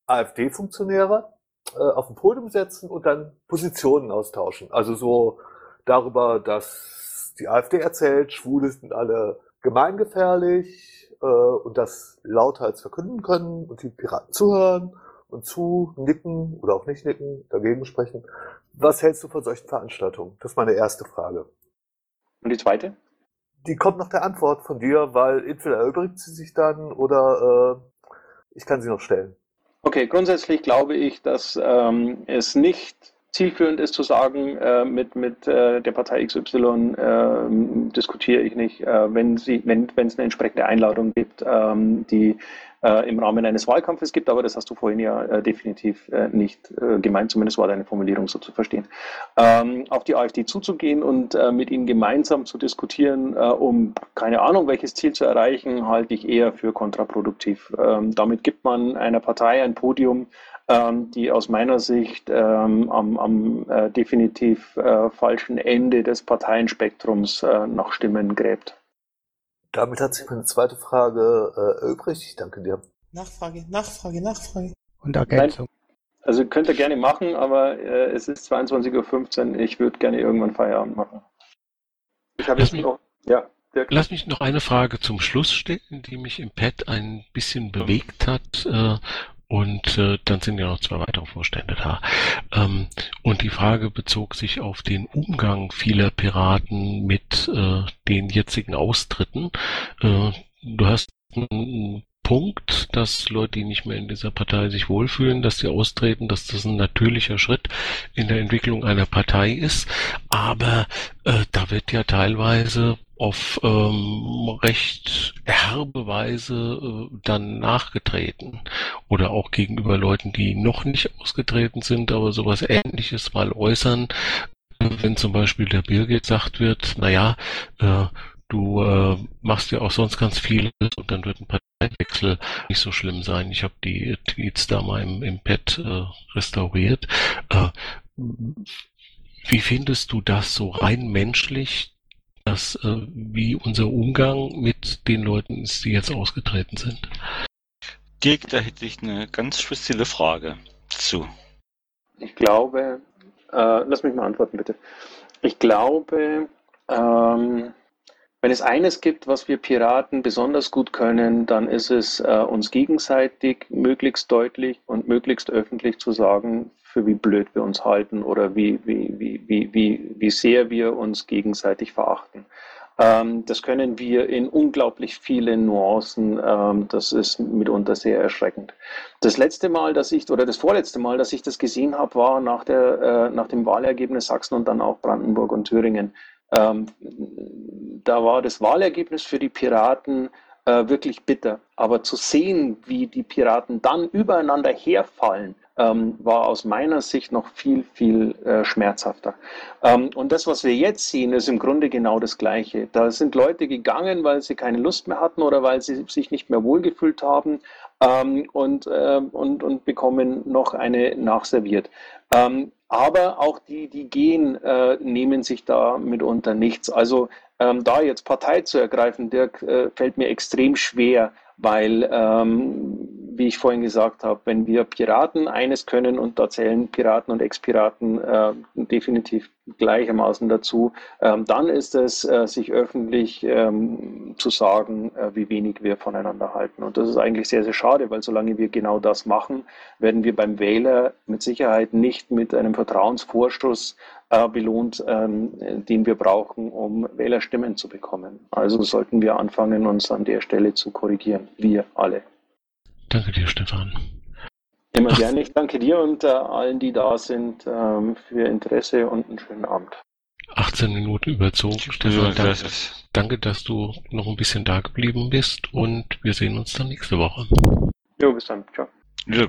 AfD-Funktionäre äh, auf dem Podium setzen und dann Positionen austauschen. Also so darüber, dass die AfD erzählt, Schwule sind alle gemeingefährlich äh, und das lauthals verkünden können und die Piraten zuhören und zu nicken oder auch nicht nicken, dagegen sprechen. Was hältst du von solchen Veranstaltungen? Das ist meine erste Frage.
Und die zweite?
Die kommt nach der Antwort von dir, weil entweder erübrigt sie sich dann oder äh, ich kann sie noch stellen.
Okay, grundsätzlich glaube ich, dass ähm, es nicht zielführend ist zu sagen, äh, mit, mit äh, der Partei XY äh, diskutiere ich nicht, äh, wenn sie, wenn es eine entsprechende Einladung gibt, ähm, die äh, im Rahmen eines Wahlkampfes gibt, aber das hast du vorhin ja äh, definitiv äh, nicht äh, gemeint, zumindest war deine Formulierung so zu verstehen. Ähm, auf die AfD zuzugehen und äh, mit ihnen gemeinsam zu diskutieren, äh, um keine Ahnung, welches Ziel zu erreichen, halte ich eher für kontraproduktiv. Ähm, damit gibt man einer Partei ein Podium, ähm, die aus meiner Sicht ähm, am, am äh, definitiv äh, falschen Ende des Parteienspektrums äh, nach Stimmen gräbt.
Damit hat sich meine zweite Frage äh, erübrigt. Ich danke dir.
Nachfrage, Nachfrage, Nachfrage.
Und Ergänzung.
Also könnt ihr gerne machen, aber äh, es ist 22.15 Uhr. Ich würde gerne irgendwann Feierabend machen.
Ich habe jetzt noch. Ja. Lass mich noch eine Frage zum Schluss stellen, die mich im Pad ein bisschen bewegt hat. Äh, und äh, dann sind ja noch zwei weitere Vorstände da. Ähm, und die Frage bezog sich auf den Umgang vieler Piraten mit äh, den jetzigen Austritten. Äh, du hast Punkt, dass Leute, die nicht mehr in dieser Partei sich wohlfühlen, dass sie austreten, dass das ein natürlicher Schritt in der Entwicklung einer Partei ist. Aber äh, da wird ja teilweise auf ähm, recht herbe Weise äh, dann nachgetreten oder auch gegenüber Leuten, die noch nicht ausgetreten sind, aber sowas ähnliches mal äußern, wenn zum Beispiel der Birgit sagt wird, naja, äh, du äh, machst ja auch sonst ganz vieles und dann wird ein Parteiwechsel nicht so schlimm sein. Ich habe die Tweets da mal im, im Pad äh, restauriert. Äh, wie findest du das so rein menschlich, dass äh, wie unser Umgang mit den Leuten ist, die jetzt ausgetreten sind.
Dirk, da hätte ich eine ganz spezielle Frage zu.
Ich glaube, äh, lass mich mal antworten bitte. Ich glaube, ähm, wenn es eines gibt, was wir Piraten besonders gut können, dann ist es äh, uns gegenseitig möglichst deutlich und möglichst öffentlich zu sagen, für wie blöd wir uns halten oder wie, wie, wie, wie, wie, wie sehr wir uns gegenseitig verachten. Ähm, das können wir in unglaublich vielen Nuancen. Ähm, das ist mitunter sehr erschreckend. Das letzte Mal, dass ich, oder das vorletzte Mal, dass ich das gesehen habe, war nach, der, äh, nach dem Wahlergebnis Sachsen und dann auch Brandenburg und Thüringen. Ähm, da war das Wahlergebnis für die Piraten äh, wirklich bitter. Aber zu sehen, wie die Piraten dann übereinander herfallen, ähm, war aus meiner Sicht noch viel, viel äh, schmerzhafter. Ähm, und das, was wir jetzt sehen, ist im Grunde genau das Gleiche. Da sind Leute gegangen, weil sie keine Lust mehr hatten oder weil sie sich nicht mehr wohlgefühlt haben ähm, und, äh, und, und bekommen noch eine nachserviert. Ähm, aber auch die, die gehen, äh, nehmen sich da mitunter nichts. Also ähm, da jetzt Partei zu ergreifen, Dirk, äh, fällt mir extrem schwer, weil ähm, wie ich vorhin gesagt habe, wenn wir Piraten eines können und da zählen Piraten und Ex-Piraten äh, definitiv gleichermaßen dazu, ähm, dann ist es, äh, sich öffentlich ähm, zu sagen, äh, wie wenig wir voneinander halten. Und das ist eigentlich sehr, sehr schade, weil solange wir genau das machen, werden wir beim Wähler mit Sicherheit nicht mit einem Vertrauensvorschuss äh, belohnt, ähm, den wir brauchen, um Wählerstimmen zu bekommen. Also sollten wir anfangen, uns an der Stelle zu korrigieren. Wir alle.
Danke dir, Stefan.
Immer gerne. Ich danke dir und äh, allen, die da sind, ähm, für Ihr Interesse und einen schönen Abend.
18 Minuten überzogen. Stefan, danke, danke, dass du noch ein bisschen da geblieben bist und wir sehen uns dann nächste Woche.
Jo, bis dann. Ciao.
Ja,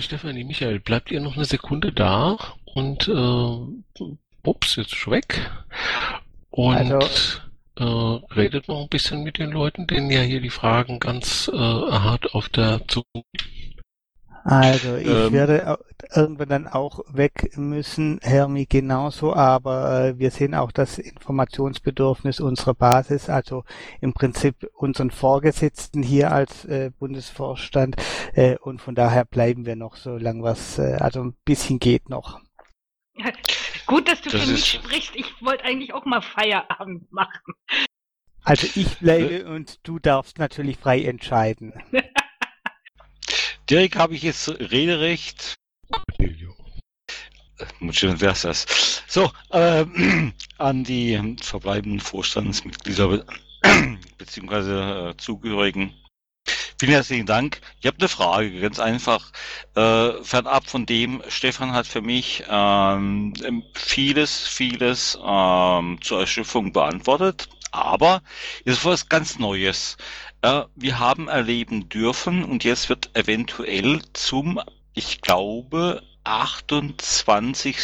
Stefanie, Michael, bleibt ihr noch eine Sekunde da und äh, ups, jetzt ist weg. Und also, äh, redet noch ein bisschen mit den Leuten, denen ja hier die Fragen ganz äh, hart auf der Zunge
also ich ähm, werde irgendwann dann auch weg müssen, Hermi genauso, aber äh, wir sehen auch das Informationsbedürfnis unserer Basis, also im Prinzip unseren Vorgesetzten hier als äh, Bundesvorstand äh, und von daher bleiben wir noch so lang was, äh, also ein bisschen geht noch.
Gut, dass du das für mich sprichst. Ich wollte eigentlich auch mal Feierabend machen.
Also ich bleibe und du darfst natürlich frei entscheiden.
Dirk, habe ich jetzt Rederecht? Schön wär's das. So, äh, an die verbleibenden Vorstandsmitglieder bzw. Äh, Zugehörigen. Vielen herzlichen Dank. Ich habe eine Frage, ganz einfach. Äh, fernab von dem, Stefan hat für mich ähm, vieles, vieles ähm, zur Erschöpfung beantwortet, aber es ist was ganz Neues. Äh, wir haben erleben dürfen und jetzt wird eventuell zum, ich glaube, 28.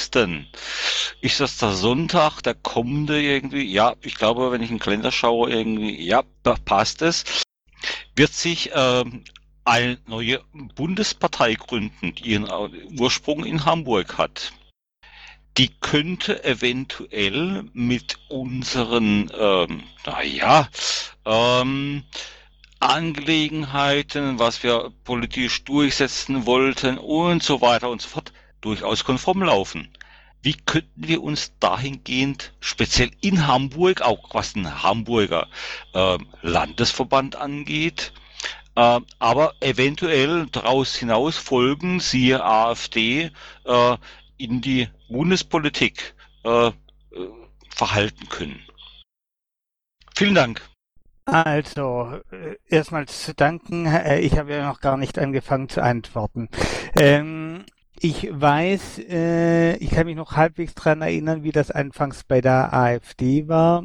Ist das der Sonntag, der kommende irgendwie? Ja, ich glaube, wenn ich einen Kalender schaue, irgendwie, ja, passt es. Wird sich ähm, eine neue Bundespartei gründen, die ihren Ursprung in Hamburg hat. Die könnte eventuell mit unseren, ähm, naja, ähm, Angelegenheiten, was wir politisch durchsetzen wollten und so weiter und so fort, durchaus konform laufen. Wie könnten wir uns dahingehend, speziell in Hamburg, auch was ein Hamburger äh, Landesverband angeht, äh, aber eventuell daraus hinaus folgen, siehe AfD, äh, in die Bundespolitik äh, äh, verhalten können? Vielen Dank.
Also, äh, erstmal zu danken. Ich habe ja noch gar nicht angefangen zu antworten. Ähm, ich weiß, äh, ich kann mich noch halbwegs dran erinnern, wie das anfangs bei der AfD war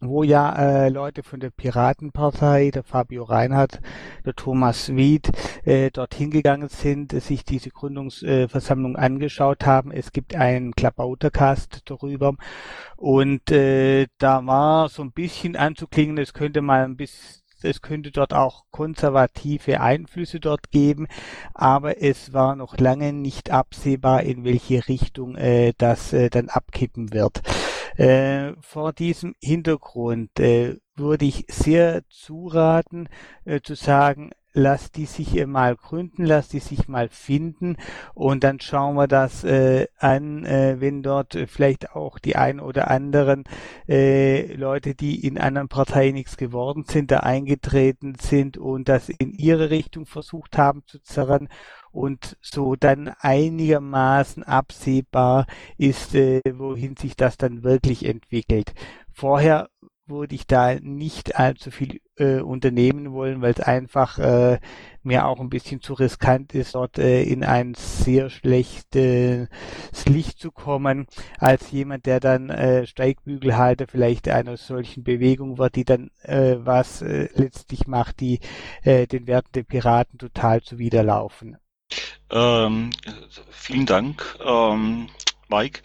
wo ja äh, Leute von der Piratenpartei, der Fabio Reinhardt, der Thomas Wied, äh, dorthin gegangen sind, sich diese Gründungsversammlung äh, angeschaut haben. Es gibt einen Klabautercast darüber und äh, da war so ein bisschen anzuklingen, es könnte mal ein bisschen es könnte dort auch konservative Einflüsse dort geben, aber es war noch lange nicht absehbar, in welche Richtung äh, das äh, dann abkippen wird. Äh, vor diesem Hintergrund äh, würde ich sehr zuraten, äh, zu sagen, lass die sich mal gründen, lass die sich mal finden und dann schauen wir das äh, an, äh, wenn dort vielleicht auch die ein oder anderen äh, Leute, die in anderen Parteien nichts geworden sind, da eingetreten sind und das in ihre Richtung versucht haben zu zerren und so dann einigermaßen absehbar ist, äh, wohin sich das dann wirklich entwickelt. Vorher würde ich da nicht allzu viel äh, unternehmen wollen, weil es einfach äh, mir auch ein bisschen zu riskant ist, dort äh, in ein sehr schlechtes Licht zu kommen, als jemand, der dann äh, Steigbügelhalter vielleicht einer solchen Bewegung wird, die dann äh, was äh, letztlich macht, die äh, den Werten der Piraten total zuwiderlaufen.
Ähm, vielen Dank, ähm, Mike.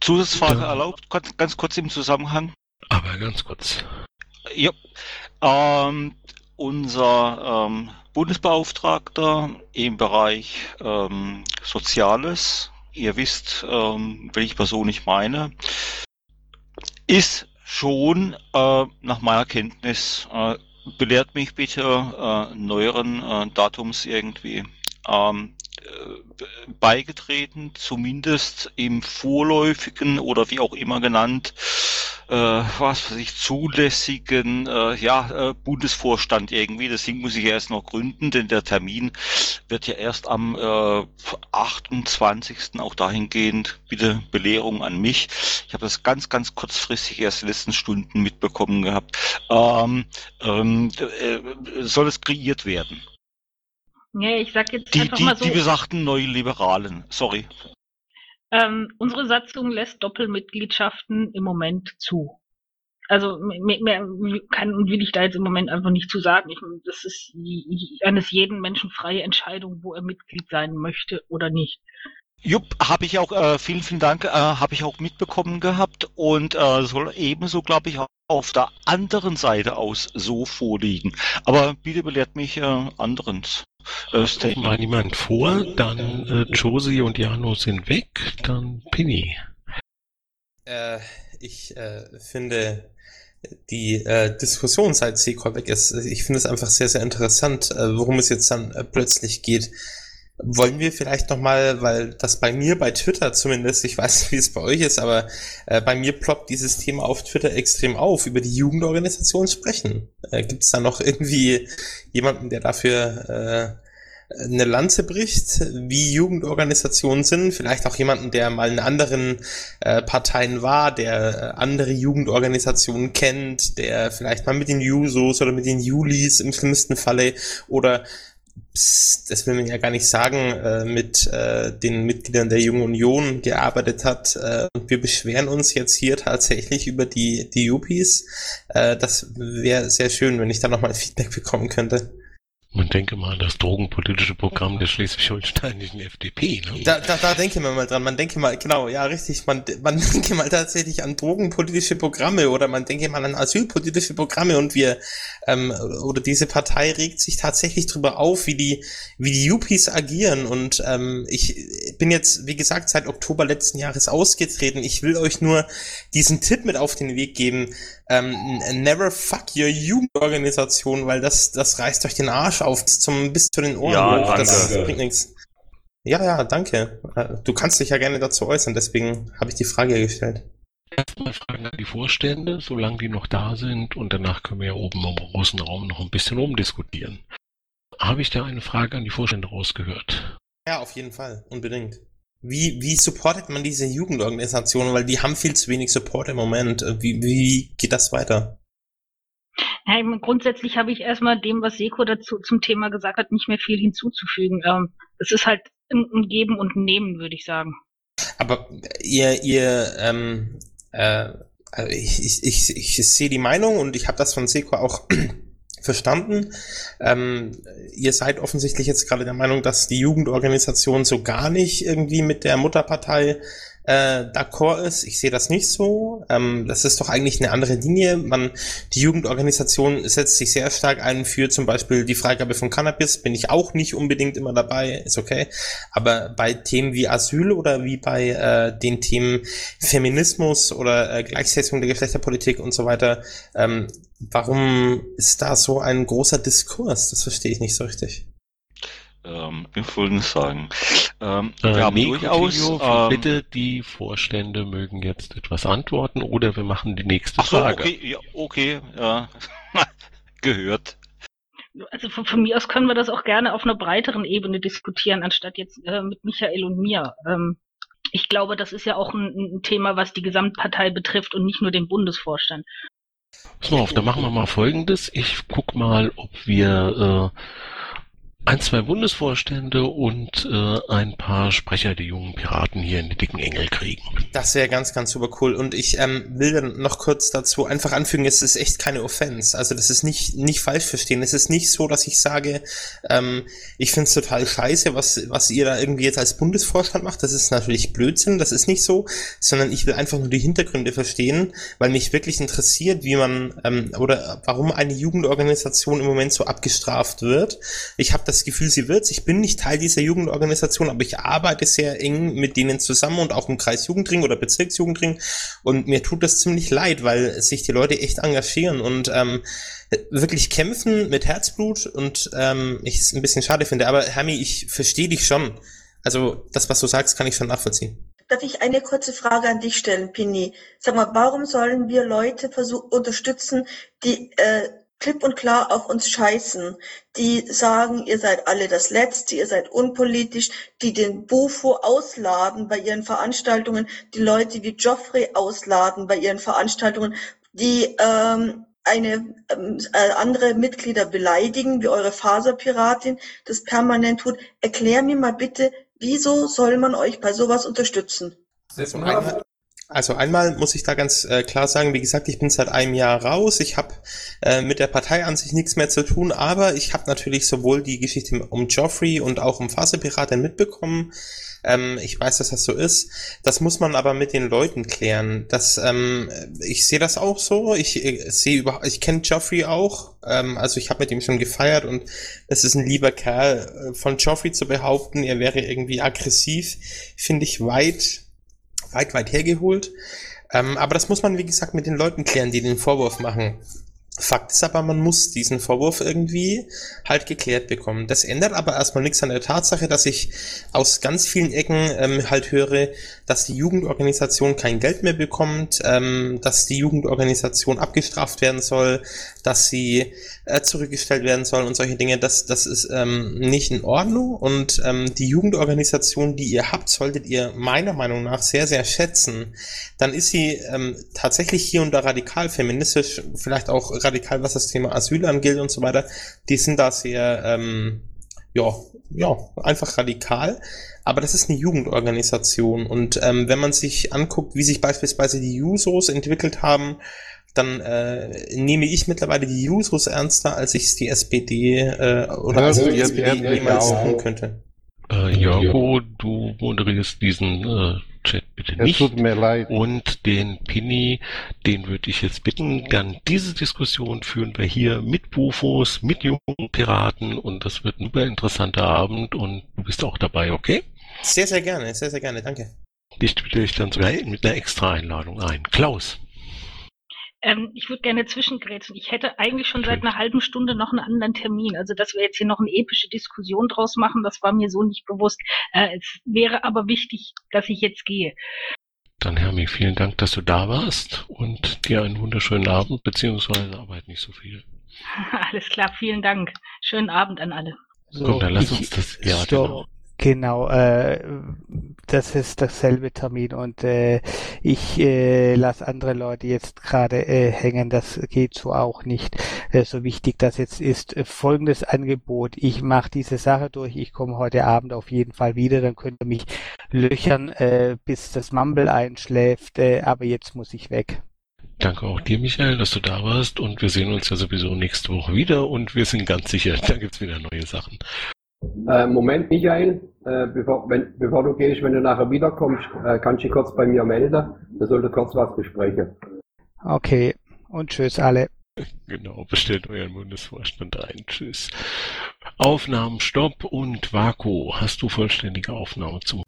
Zusatzfrage erlaubt, ganz kurz im Zusammenhang.
Aber ganz kurz.
Ja. Ähm, unser ähm, Bundesbeauftragter im Bereich ähm, Soziales, ihr wisst, ähm, welche Person ich meine, ist schon äh, nach meiner Kenntnis äh, belehrt mich bitte äh, neueren äh, Datums irgendwie. Äh, beigetreten, zumindest im vorläufigen oder wie auch immer genannt, äh, was weiß ich, zulässigen äh, ja, äh, Bundesvorstand irgendwie. Ding muss ich erst noch gründen, denn der Termin wird ja erst am äh, 28. auch dahingehend, bitte Belehrung an mich. Ich habe das ganz, ganz kurzfristig erst in den letzten Stunden mitbekommen gehabt. Ähm, ähm, äh, soll es kreiert werden?
Nee, ich sag jetzt
Die,
einfach
die,
mal so.
die besagten Neoliberalen, sorry.
Ähm, unsere Satzung lässt Doppelmitgliedschaften im Moment zu. Also mehr, mehr kann und will ich da jetzt im Moment einfach nicht zu sagen. Ich, das ist eines jeden Menschen freie Entscheidung, wo er Mitglied sein möchte oder nicht.
Jupp, habe ich auch, äh, vielen, vielen Dank, äh, habe ich auch mitbekommen gehabt und äh, soll ebenso, glaube ich, auch auf der anderen Seite aus so vorliegen. Aber bitte belehrt mich äh, anderen äh,
Mal
Statement.
niemand vor, dann äh, Josie und Jano sind weg, dann Pinny.
Äh, ich äh, finde die äh, Diskussion seit Sequel weg ist, ich finde es einfach sehr, sehr interessant, äh, worum es jetzt dann äh, plötzlich geht. Wollen wir vielleicht nochmal, weil das bei mir bei Twitter zumindest, ich weiß nicht, wie es bei euch ist, aber äh, bei mir ploppt dieses Thema auf Twitter extrem auf, über die Jugendorganisation sprechen. Äh, Gibt es da noch irgendwie jemanden, der dafür äh, eine Lanze bricht, wie Jugendorganisationen sind, vielleicht auch jemanden, der mal in anderen äh, Parteien war, der äh, andere Jugendorganisationen kennt, der vielleicht mal mit den Jusos oder mit den Julis im schlimmsten Falle oder das will man ja gar nicht sagen, äh, mit äh, den Mitgliedern der Jungen Union gearbeitet hat. Äh, und wir beschweren uns jetzt hier tatsächlich über die, die Yuppies. Äh, das wäre sehr schön, wenn ich da nochmal Feedback bekommen könnte.
Man denke mal an das drogenpolitische Programm der schleswig-holsteinischen FDP. Ne?
Da, da, da denke man mal dran, man denke mal, genau, ja, richtig, man, man denke mal tatsächlich an drogenpolitische Programme oder man denke mal an asylpolitische Programme und wir, ähm, oder diese Partei regt sich tatsächlich drüber auf, wie die, wie die Yuppies agieren und ähm, ich bin jetzt, wie gesagt, seit Oktober letzten Jahres ausgetreten. Ich will euch nur diesen Tipp mit auf den Weg geben, ähm, never fuck your Jugendorganisation, weil das, das reißt euch den Arsch auf bis zum, bis zu den Ohren.
Ja,
das
danke.
bringt nichts. Ja, ja, danke. Äh, Du kannst dich ja gerne dazu äußern, deswegen habe ich die Frage gestellt.
Erstmal Fragen an die Vorstände, solange die noch da sind und danach können wir ja oben im großen Raum noch ein bisschen rumdiskutieren. Habe ich da eine Frage an die Vorstände rausgehört?
Ja, auf jeden Fall, unbedingt. Wie, wie supportet man diese Jugendorganisationen? Weil die haben viel zu wenig Support im Moment. Wie, wie geht das weiter?
Ja, grundsätzlich habe ich erstmal dem, was Seko dazu zum Thema gesagt hat, nicht mehr viel hinzuzufügen. Ähm, es ist halt ein, Geben und ein Nehmen, würde ich sagen.
Aber ihr, ihr, ähm, äh, ich, ich, ich, ich sehe die Meinung und ich habe das von Seko auch verstanden. Ähm, ihr seid offensichtlich jetzt gerade der Meinung, dass die Jugendorganisation so gar nicht irgendwie mit der Mutterpartei äh, d'accord ist. Ich sehe das nicht so. Ähm, das ist doch eigentlich eine andere Linie. Man, die Jugendorganisation setzt sich sehr stark ein für zum Beispiel die Freigabe von Cannabis. Bin ich auch nicht unbedingt immer dabei, ist okay. Aber bei Themen wie Asyl oder wie bei äh, den Themen Feminismus oder äh, Gleichsetzung der Geschlechterpolitik und so weiter, ähm, warum ist da so ein großer Diskurs? Das verstehe ich nicht so richtig.
Ähm, Folgendes sagen. Ähm,
Äh,
wir haben
Nico,
durchaus,
Theo,
ähm,
bitte, die Vorstände mögen jetzt etwas antworten oder wir machen die nächste
ach so,
Frage.
okay, ja, okay, ja, gehört.
Also von, von mir aus können wir das auch gerne auf einer breiteren Ebene diskutieren, anstatt jetzt äh, mit Michael und mir. Ähm, ich glaube, das ist ja auch ein, ein Thema, was die Gesamtpartei betrifft und nicht nur den Bundesvorstand.
Pass mal auf, dann machen wir mal folgendes. Ich guck mal, ob wir äh, ein, zwei Bundesvorstände und äh, ein paar Sprecher der jungen Piraten hier in die dicken Engel kriegen.
Das wäre ganz, ganz super cool. Und ich ähm, will dann noch kurz dazu einfach anfügen, es ist echt keine Offense. Also das ist nicht, nicht falsch verstehen. Es ist nicht so, dass ich sage, ähm, ich finde es total scheiße, was, was ihr da irgendwie jetzt als Bundesvorstand macht. Das ist natürlich Blödsinn, das ist nicht so, sondern ich will einfach nur die Hintergründe verstehen, weil mich wirklich interessiert, wie man ähm, oder warum eine Jugendorganisation im Moment so abgestraft wird. Ich habe das Gefühl, sie wird's. Ich bin nicht Teil dieser Jugendorganisation, aber ich arbeite sehr eng mit denen zusammen und auch im Kreis Jugendring oder Bezirksjugendring. Und mir tut das ziemlich leid, weil sich die Leute echt engagieren und ähm, wirklich kämpfen mit Herzblut und ähm, ich es ein bisschen schade finde. Aber Hermi, ich verstehe dich schon. Also das, was du sagst, kann ich schon nachvollziehen.
Darf ich eine kurze Frage an dich stellen, Pini? Sag mal, warum sollen wir Leute unterstützen, die äh, klipp und klar auf uns scheißen, die sagen, ihr seid alle das Letzte, ihr seid unpolitisch, die den Bufo ausladen bei ihren Veranstaltungen, die Leute wie Joffrey ausladen bei ihren Veranstaltungen, die ähm, eine ähm, äh, andere Mitglieder beleidigen, wie eure Faserpiratin das permanent tut. Erklär mir mal bitte, wieso soll man euch bei sowas unterstützen?
Also einmal, also einmal muss ich da ganz äh, klar sagen, wie gesagt, ich bin seit einem Jahr raus. Ich habe äh, mit der Partei an sich nichts mehr zu tun, aber ich habe natürlich sowohl die Geschichte um Joffrey und auch um Faserpiratin mitbekommen. Ähm, ich weiß, dass das so ist. Das muss man aber mit den Leuten klären. Das, ähm, ich sehe das auch so. Ich, ich äh, sehe über, ich kenne Joffrey auch. Ähm, also ich habe mit ihm schon gefeiert und es ist ein lieber Kerl. Äh, von Joffrey zu behaupten, er wäre irgendwie aggressiv, finde ich weit, weit, weit hergeholt. Ähm, aber das muss man, wie gesagt, mit den Leuten klären, die den Vorwurf machen. Fakt ist aber, man muss diesen Vorwurf irgendwie halt geklärt bekommen. Das ändert aber erstmal nichts an der Tatsache, dass ich aus ganz vielen Ecken ähm, halt höre, dass die Jugendorganisation kein Geld mehr bekommt, ähm, dass die Jugendorganisation abgestraft werden soll, dass sie äh, zurückgestellt werden soll und solche Dinge. Das, das ist ähm, nicht in Ordnung und ähm, die Jugendorganisation, die ihr habt, solltet ihr meiner Meinung nach sehr, sehr schätzen. Dann ist sie ähm, tatsächlich hier und da radikal feministisch, vielleicht auch radikal, was das Thema Asyl angeht und so weiter. Die sind da sehr, ähm, ja, ja, einfach radikal. Aber das ist eine Jugendorganisation. Und ähm, wenn man sich anguckt, wie sich beispielsweise die Jusos entwickelt haben, dann äh, nehme ich mittlerweile die Jusos ernster, als ich es die SPD äh, oder als die SPD jemals tun könnte.
Äh, Jorgo, du moderierst diesen äh, Chat bitte nicht.
Es tut mir leid.
Und den Pinny, den würde ich jetzt bitten, dann diese Diskussion führen wir hier mit Bufos, mit jungen Piraten und das wird ein super interessanter Abend und du bist auch dabei, okay?
Sehr, sehr gerne, sehr, sehr gerne, danke.
Dich bitte ich dann sogar mit einer extra Einladung ein. Klaus.
Ähm, ich würde gerne zwischengrätschen. Ich hätte eigentlich schon seit einer halben Stunde noch einen anderen Termin. Also, dass wir jetzt hier noch eine epische Diskussion draus machen, das war mir so nicht bewusst. Äh, es wäre aber wichtig, dass ich jetzt gehe.
Dann Hermi, vielen Dank, dass du da warst und dir einen wunderschönen Abend, beziehungsweise arbeit nicht so viel.
Alles klar, vielen Dank. Schönen Abend an alle.
So, Komm, dann lass uns das. Ja,
genau. Genau, äh, das ist dasselbe Termin und äh, ich äh, lasse andere Leute jetzt gerade äh, hängen. Das geht so auch nicht. Äh, so wichtig das jetzt ist. Äh, folgendes Angebot. Ich mache diese Sache durch. Ich komme heute Abend auf jeden Fall wieder. Dann könnt ihr mich löchern, äh, bis das Mumble einschläft. Äh, aber jetzt muss ich weg.
Danke auch dir, Michael, dass du da warst und wir sehen uns ja sowieso nächste Woche wieder und wir sind ganz sicher, da gibt's wieder neue Sachen.
Äh, Moment, Michael, äh, bevor, wenn, bevor du gehst, wenn du nachher wiederkommst, äh, kannst du dich kurz bei mir melden. Wir sollten kurz was besprechen.
Okay, und tschüss alle.
Genau, bestellt euren Bundesvorstand ein. Tschüss. Aufnahmen, Stopp und Vaku. Hast du vollständige Aufnahme zum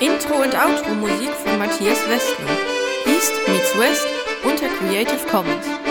Intro und Outro Musik von Matthias Westner. East meets West unter Creative Commons.